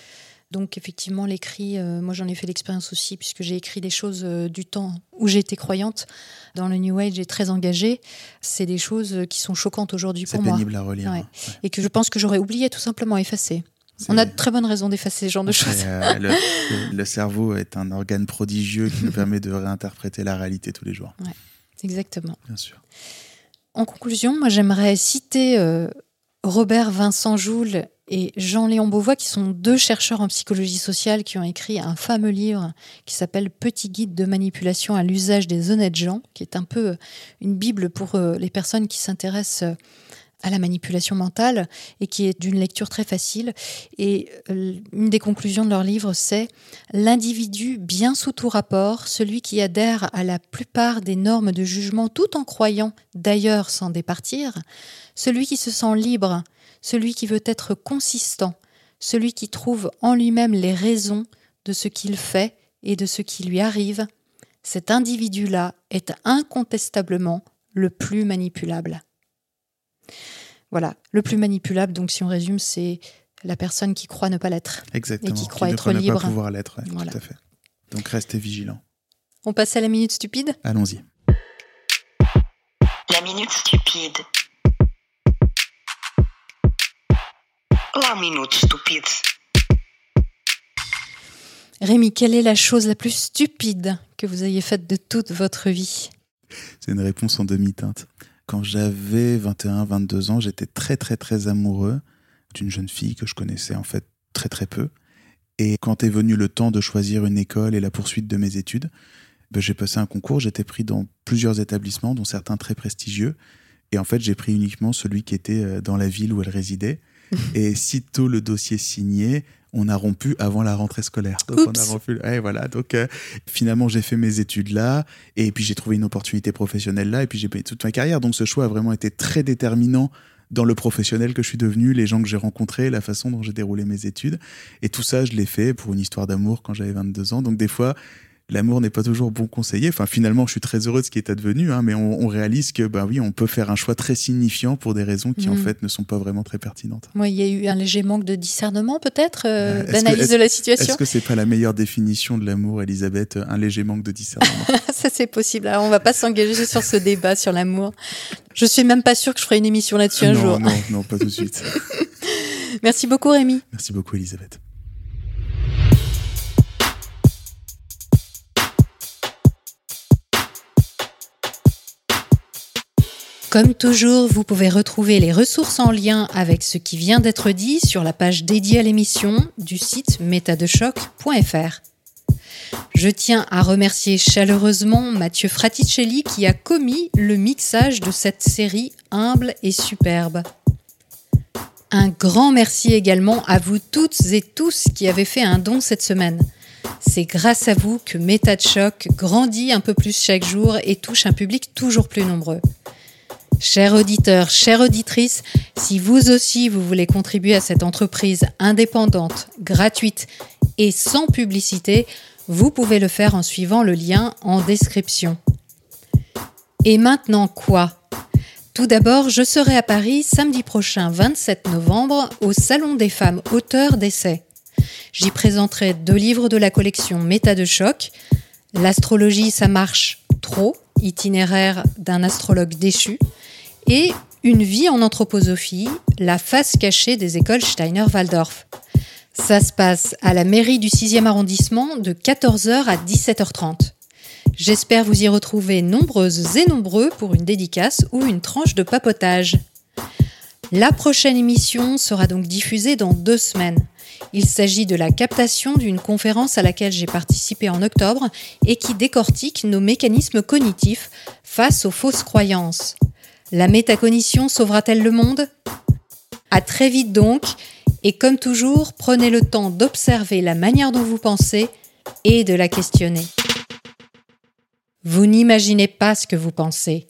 Donc effectivement, l'écrit, euh, moi j'en ai fait l'expérience aussi, puisque j'ai écrit des choses euh, du temps où j'étais croyante. Dans le New Age et très engagée. C'est des choses qui sont choquantes aujourd'hui C'est pour moi. pénible à relire. Ouais. Ouais. Et que je pense que j'aurais oublié tout simplement effacé. On a de très bonnes raisons d'effacer ce genre de choses. euh, le, cerveau est un organe prodigieux qui nous permet de réinterpréter la réalité tous les jours. Exactement. Bien sûr. En conclusion, moi j'aimerais citer euh, Robert Vincent Joule et Jean-Léon Beauvois, qui sont deux chercheurs en psychologie sociale qui ont écrit un fameux livre qui s'appelle Petit guide de manipulation à l'usage des honnêtes gens, qui est un peu une bible pour euh, les personnes qui s'intéressent euh, à la manipulation mentale et qui est d'une lecture très facile. Et euh, une des conclusions de leur livre, c'est l'individu bien sous tout rapport, celui qui adhère à la plupart des normes de jugement tout en croyant d'ailleurs s'en départir, celui qui se sent libre, celui qui veut être consistant, celui qui trouve en lui-même les raisons de ce qu'il fait et de ce qui lui arrive, cet individu-là est incontestablement le plus manipulable. Voilà, le plus manipulable, donc si on résume, c'est la personne qui croit ne pas l'être. Exactement. Et qui croit ne être croit libre. Ne pas pouvoir l'être, ouais, Voilà. tout à fait. Donc restez vigilants. On passe à la minute stupide? Allons-y. La minute stupide. La minute stupide. Rémi, quelle est la chose la plus stupide que vous ayez faite de toute votre vie? C'est une réponse en demi-teinte. Quand j'avais 21, 22 ans, j'étais très très très amoureux d'une jeune fille que je connaissais en fait très très peu. Et quand est venu le temps de choisir une école et la poursuite de mes études, ben, j'ai passé un concours, j'étais pris dans plusieurs établissements, dont certains très prestigieux. Et en fait, j'ai pris uniquement celui qui était euh, dans la ville où elle résidait. Et sitôt le dossier signé, on a rompu avant la rentrée scolaire. Donc on a Oups. rompu. Ouais, voilà. Donc euh, finalement, j'ai fait mes études là, et puis j'ai trouvé une opportunité professionnelle là, et puis j'ai payé toute ma carrière. Donc ce choix a vraiment été très déterminant dans le professionnel que je suis devenu, les gens que j'ai rencontrés, la façon dont j'ai déroulé mes études. Et tout ça, je l'ai fait pour une histoire d'amour quand j'avais 22 ans. Donc des fois, l'amour n'est pas toujours bon conseiller. Enfin, finalement, je suis très heureux de ce qui est advenu, hein, mais on, on réalise que, bah oui, on peut faire un choix très signifiant pour des raisons qui, en Mhm. fait, ne sont pas vraiment très pertinentes. Moi, il y a eu un léger manque de discernement, peut-être, euh, Euh, d'analyse de la situation. Est-ce que c'est pas la meilleure définition de l'amour, Elisabeth Un léger manque de discernement? Ça, c'est possible. Alors, on va pas s'engager sur ce débat sur l'amour. Je suis même pas sûre que je ferai une émission là-dessus un non, jour. non, non, pas tout de suite. Merci beaucoup, Rémi. Merci beaucoup, Elisabeth. Comme toujours, vous pouvez retrouver les ressources en lien avec ce qui vient d'être dit sur la page dédiée à l'émission du site métadechoc.fr. Je tiens à remercier chaleureusement Mathieu Fraticelli qui a commis le mixage de cette série humble et superbe. Un grand merci également à vous toutes et tous qui avez fait un don cette semaine. C'est grâce à vous que Méta grandit un peu plus chaque jour et touche un public toujours plus nombreux. Chers auditeurs, chères auditrices, si vous aussi vous voulez contribuer à cette entreprise indépendante, gratuite et sans publicité, vous pouvez le faire en suivant le lien en description. Et maintenant quoi? Tout d'abord, je serai à Paris samedi prochain 27 novembre au Salon des femmes auteurs d'essais. J'y présenterai deux livres de la collection Méta de choc, L'astrologie ça marche trop, itinéraire d'un astrologue déchu, et Une vie en anthroposophie, la face cachée des écoles Steiner-Waldorf. Ça se passe à la mairie du 6e arrondissement de 14h à 17h30. J'espère vous y retrouver nombreuses et nombreux pour une dédicace ou une tranche de papotage. La prochaine émission sera donc diffusée dans deux semaines. Il s'agit de la captation d'une conférence à laquelle j'ai participé en octobre et qui décortique nos mécanismes cognitifs face aux fausses croyances. La métacognition sauvera-t-elle le monde? À très vite donc, et comme toujours, prenez le temps d'observer la manière dont vous pensez et de la questionner. Vous n'imaginez pas ce que vous pensez.